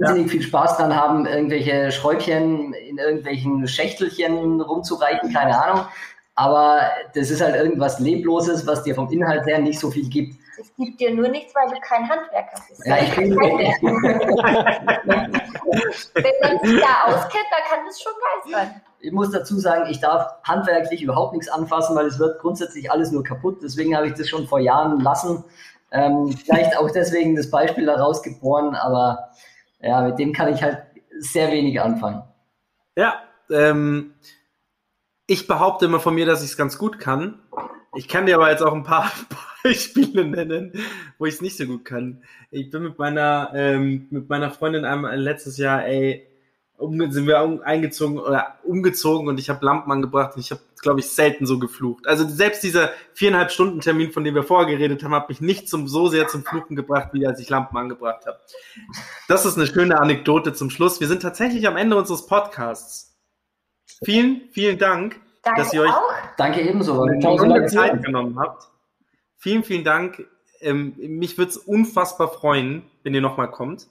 wahnsinnig ja. viel Spaß dran haben, irgendwelche Schräubchen in irgendwelchen Schächtelchen rumzureichen, keine Ahnung. Aber das ist halt irgendwas Lebloses, was dir vom Inhalt her nicht so viel gibt. Es gibt dir nur nichts, weil du kein Handwerker bist. Ja, ich bin Wenn man sich da auskennt, dann kann das schon geil sein. Ich muss dazu sagen, ich darf handwerklich überhaupt nichts anfassen, weil es wird grundsätzlich alles nur kaputt. Deswegen habe ich das schon vor Jahren lassen. Ähm, vielleicht auch deswegen das Beispiel daraus geboren, aber ja, mit dem kann ich halt sehr wenig anfangen. Ja, ähm, ich behaupte immer von mir, dass ich es ganz gut kann. Ich kann dir aber jetzt auch ein paar <laughs> Beispiele nennen, wo ich es nicht so gut kann. Ich bin mit meiner, ähm, mit meiner Freundin einmal letztes Jahr, ey, um, sind wir um, eingezogen oder umgezogen und ich habe Lampen angebracht und ich habe, glaube ich, selten so geflucht. Also selbst dieser viereinhalb Stunden Termin, von dem wir vorher geredet haben, hat mich nicht zum, so sehr zum Fluchen gebracht, wie als ich Lampen angebracht habe. Das ist eine schöne Anekdote zum Schluss. Wir sind tatsächlich am Ende unseres Podcasts. Vielen, vielen Dank, Danke dass ihr euch auch. Danke ebenso. eine Zeit genommen habt. Vielen, vielen Dank. Ähm, mich würde es unfassbar freuen, wenn ihr nochmal kommt.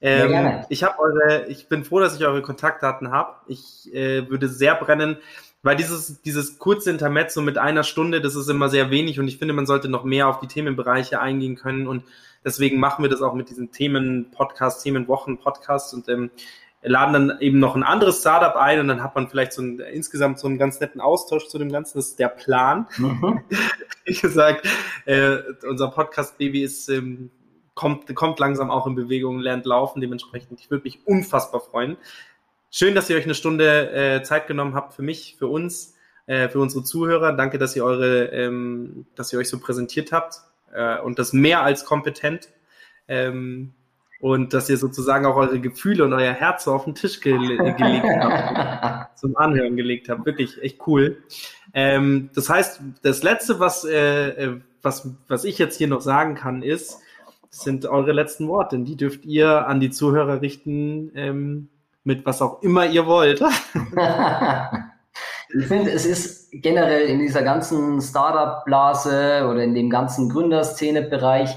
Ähm, gerne. ich habe eure, ich bin froh, dass ich eure Kontaktdaten habe. Ich äh, würde sehr brennen, weil dieses, dieses kurze Intermezzo mit einer Stunde, das ist immer sehr wenig und ich finde, man sollte noch mehr auf die Themenbereiche eingehen können und deswegen machen wir das auch mit diesen Themen-Podcast, Themenwochen-Podcast und ähm, laden dann eben noch ein anderes Startup ein und dann hat man vielleicht so einen, insgesamt so einen ganz netten Austausch zu dem Ganzen. Das ist der Plan. Mhm. <laughs> Wie gesagt, äh, unser Podcast-Baby ist ähm, kommt, kommt langsam auch in Bewegung, lernt laufen. Dementsprechend, ich würde mich unfassbar freuen. Schön, dass ihr euch eine Stunde äh, Zeit genommen habt für mich, für uns, äh, für unsere Zuhörer. Danke, dass ihr eure, ähm, dass ihr euch so präsentiert habt äh, und das mehr als kompetent. Ähm, und dass ihr sozusagen auch eure Gefühle und euer Herz auf den Tisch ge gelegt habt, <laughs> zum Anhören gelegt habt. Wirklich echt cool. Ähm, das heißt, das Letzte, was, äh, äh was, was ich jetzt hier noch sagen kann, ist, sind eure letzten Worte. Die dürft ihr an die Zuhörer richten, ähm, mit was auch immer ihr wollt. <laughs> ich finde, es ist generell in dieser ganzen Startup-Blase oder in dem ganzen Gründerszene-Bereich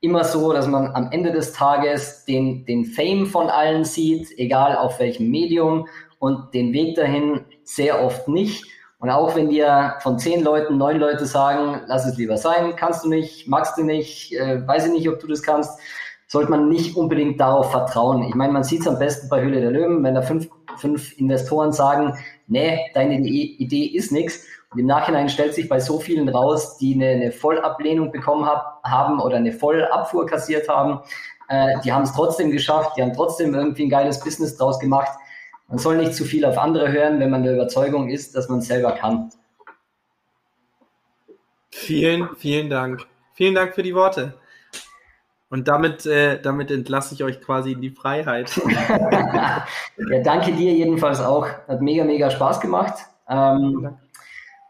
immer so, dass man am Ende des Tages den, den Fame von allen sieht, egal auf welchem Medium, und den Weg dahin sehr oft nicht. Und auch wenn dir von zehn Leuten neun Leute sagen, lass es lieber sein, kannst du nicht, magst du nicht, äh, weiß ich nicht, ob du das kannst, sollte man nicht unbedingt darauf vertrauen. Ich meine, man sieht es am besten bei Höhle der Löwen, wenn da fünf, fünf Investoren sagen, nee, deine Idee ist nichts. Und im Nachhinein stellt sich bei so vielen raus, die eine, eine Vollablehnung bekommen hab, haben oder eine Vollabfuhr kassiert haben. Äh, die haben es trotzdem geschafft, die haben trotzdem irgendwie ein geiles Business draus gemacht. Man soll nicht zu viel auf andere hören, wenn man der Überzeugung ist, dass man es selber kann. Vielen, vielen Dank. Vielen Dank für die Worte. Und damit, äh, damit entlasse ich euch quasi in die Freiheit. <laughs> ja, danke dir jedenfalls auch. Hat mega, mega Spaß gemacht. Ähm,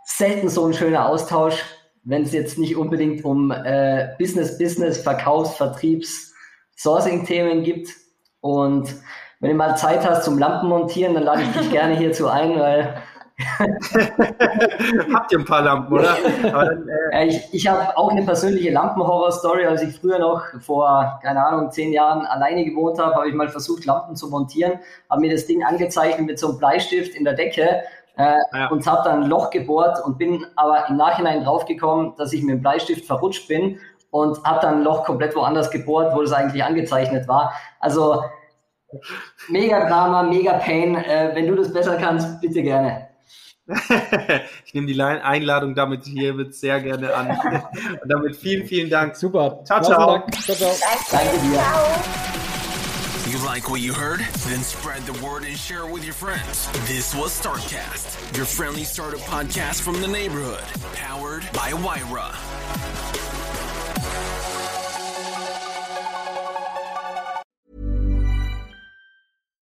selten so ein schöner Austausch, wenn es jetzt nicht unbedingt um äh, Business, Business, Verkaufs-, Vertriebs-, Sourcing-Themen gibt. Und wenn du mal Zeit hast zum Lampen montieren, dann lade ich dich gerne hierzu ein, weil. <laughs> Habt ihr ein paar Lampen, oder? Dann, äh ich ich habe auch eine persönliche Lampenhorror-Story. Als ich früher noch vor, keine Ahnung, zehn Jahren alleine gewohnt habe, habe ich mal versucht, Lampen zu montieren, habe mir das Ding angezeichnet mit so einem Bleistift in der Decke äh, ja. und habe dann ein Loch gebohrt und bin aber im Nachhinein draufgekommen, dass ich mit dem Bleistift verrutscht bin und habe dann ein Loch komplett woanders gebohrt, wo das eigentlich angezeichnet war. Also Mega Drama, mega Pain. Äh, wenn du das besser kannst, bitte gerne. <laughs> ich nehme die Einladung damit hier mit sehr gerne an. <laughs> Und damit vielen, vielen Dank. Super. Ciao, ciao. ciao, ciao. Danke dir. You like what you heard? Then spread the word and share it with your friends. This was Startcast, your friendly startup podcast from the neighborhood, powered by Wyra.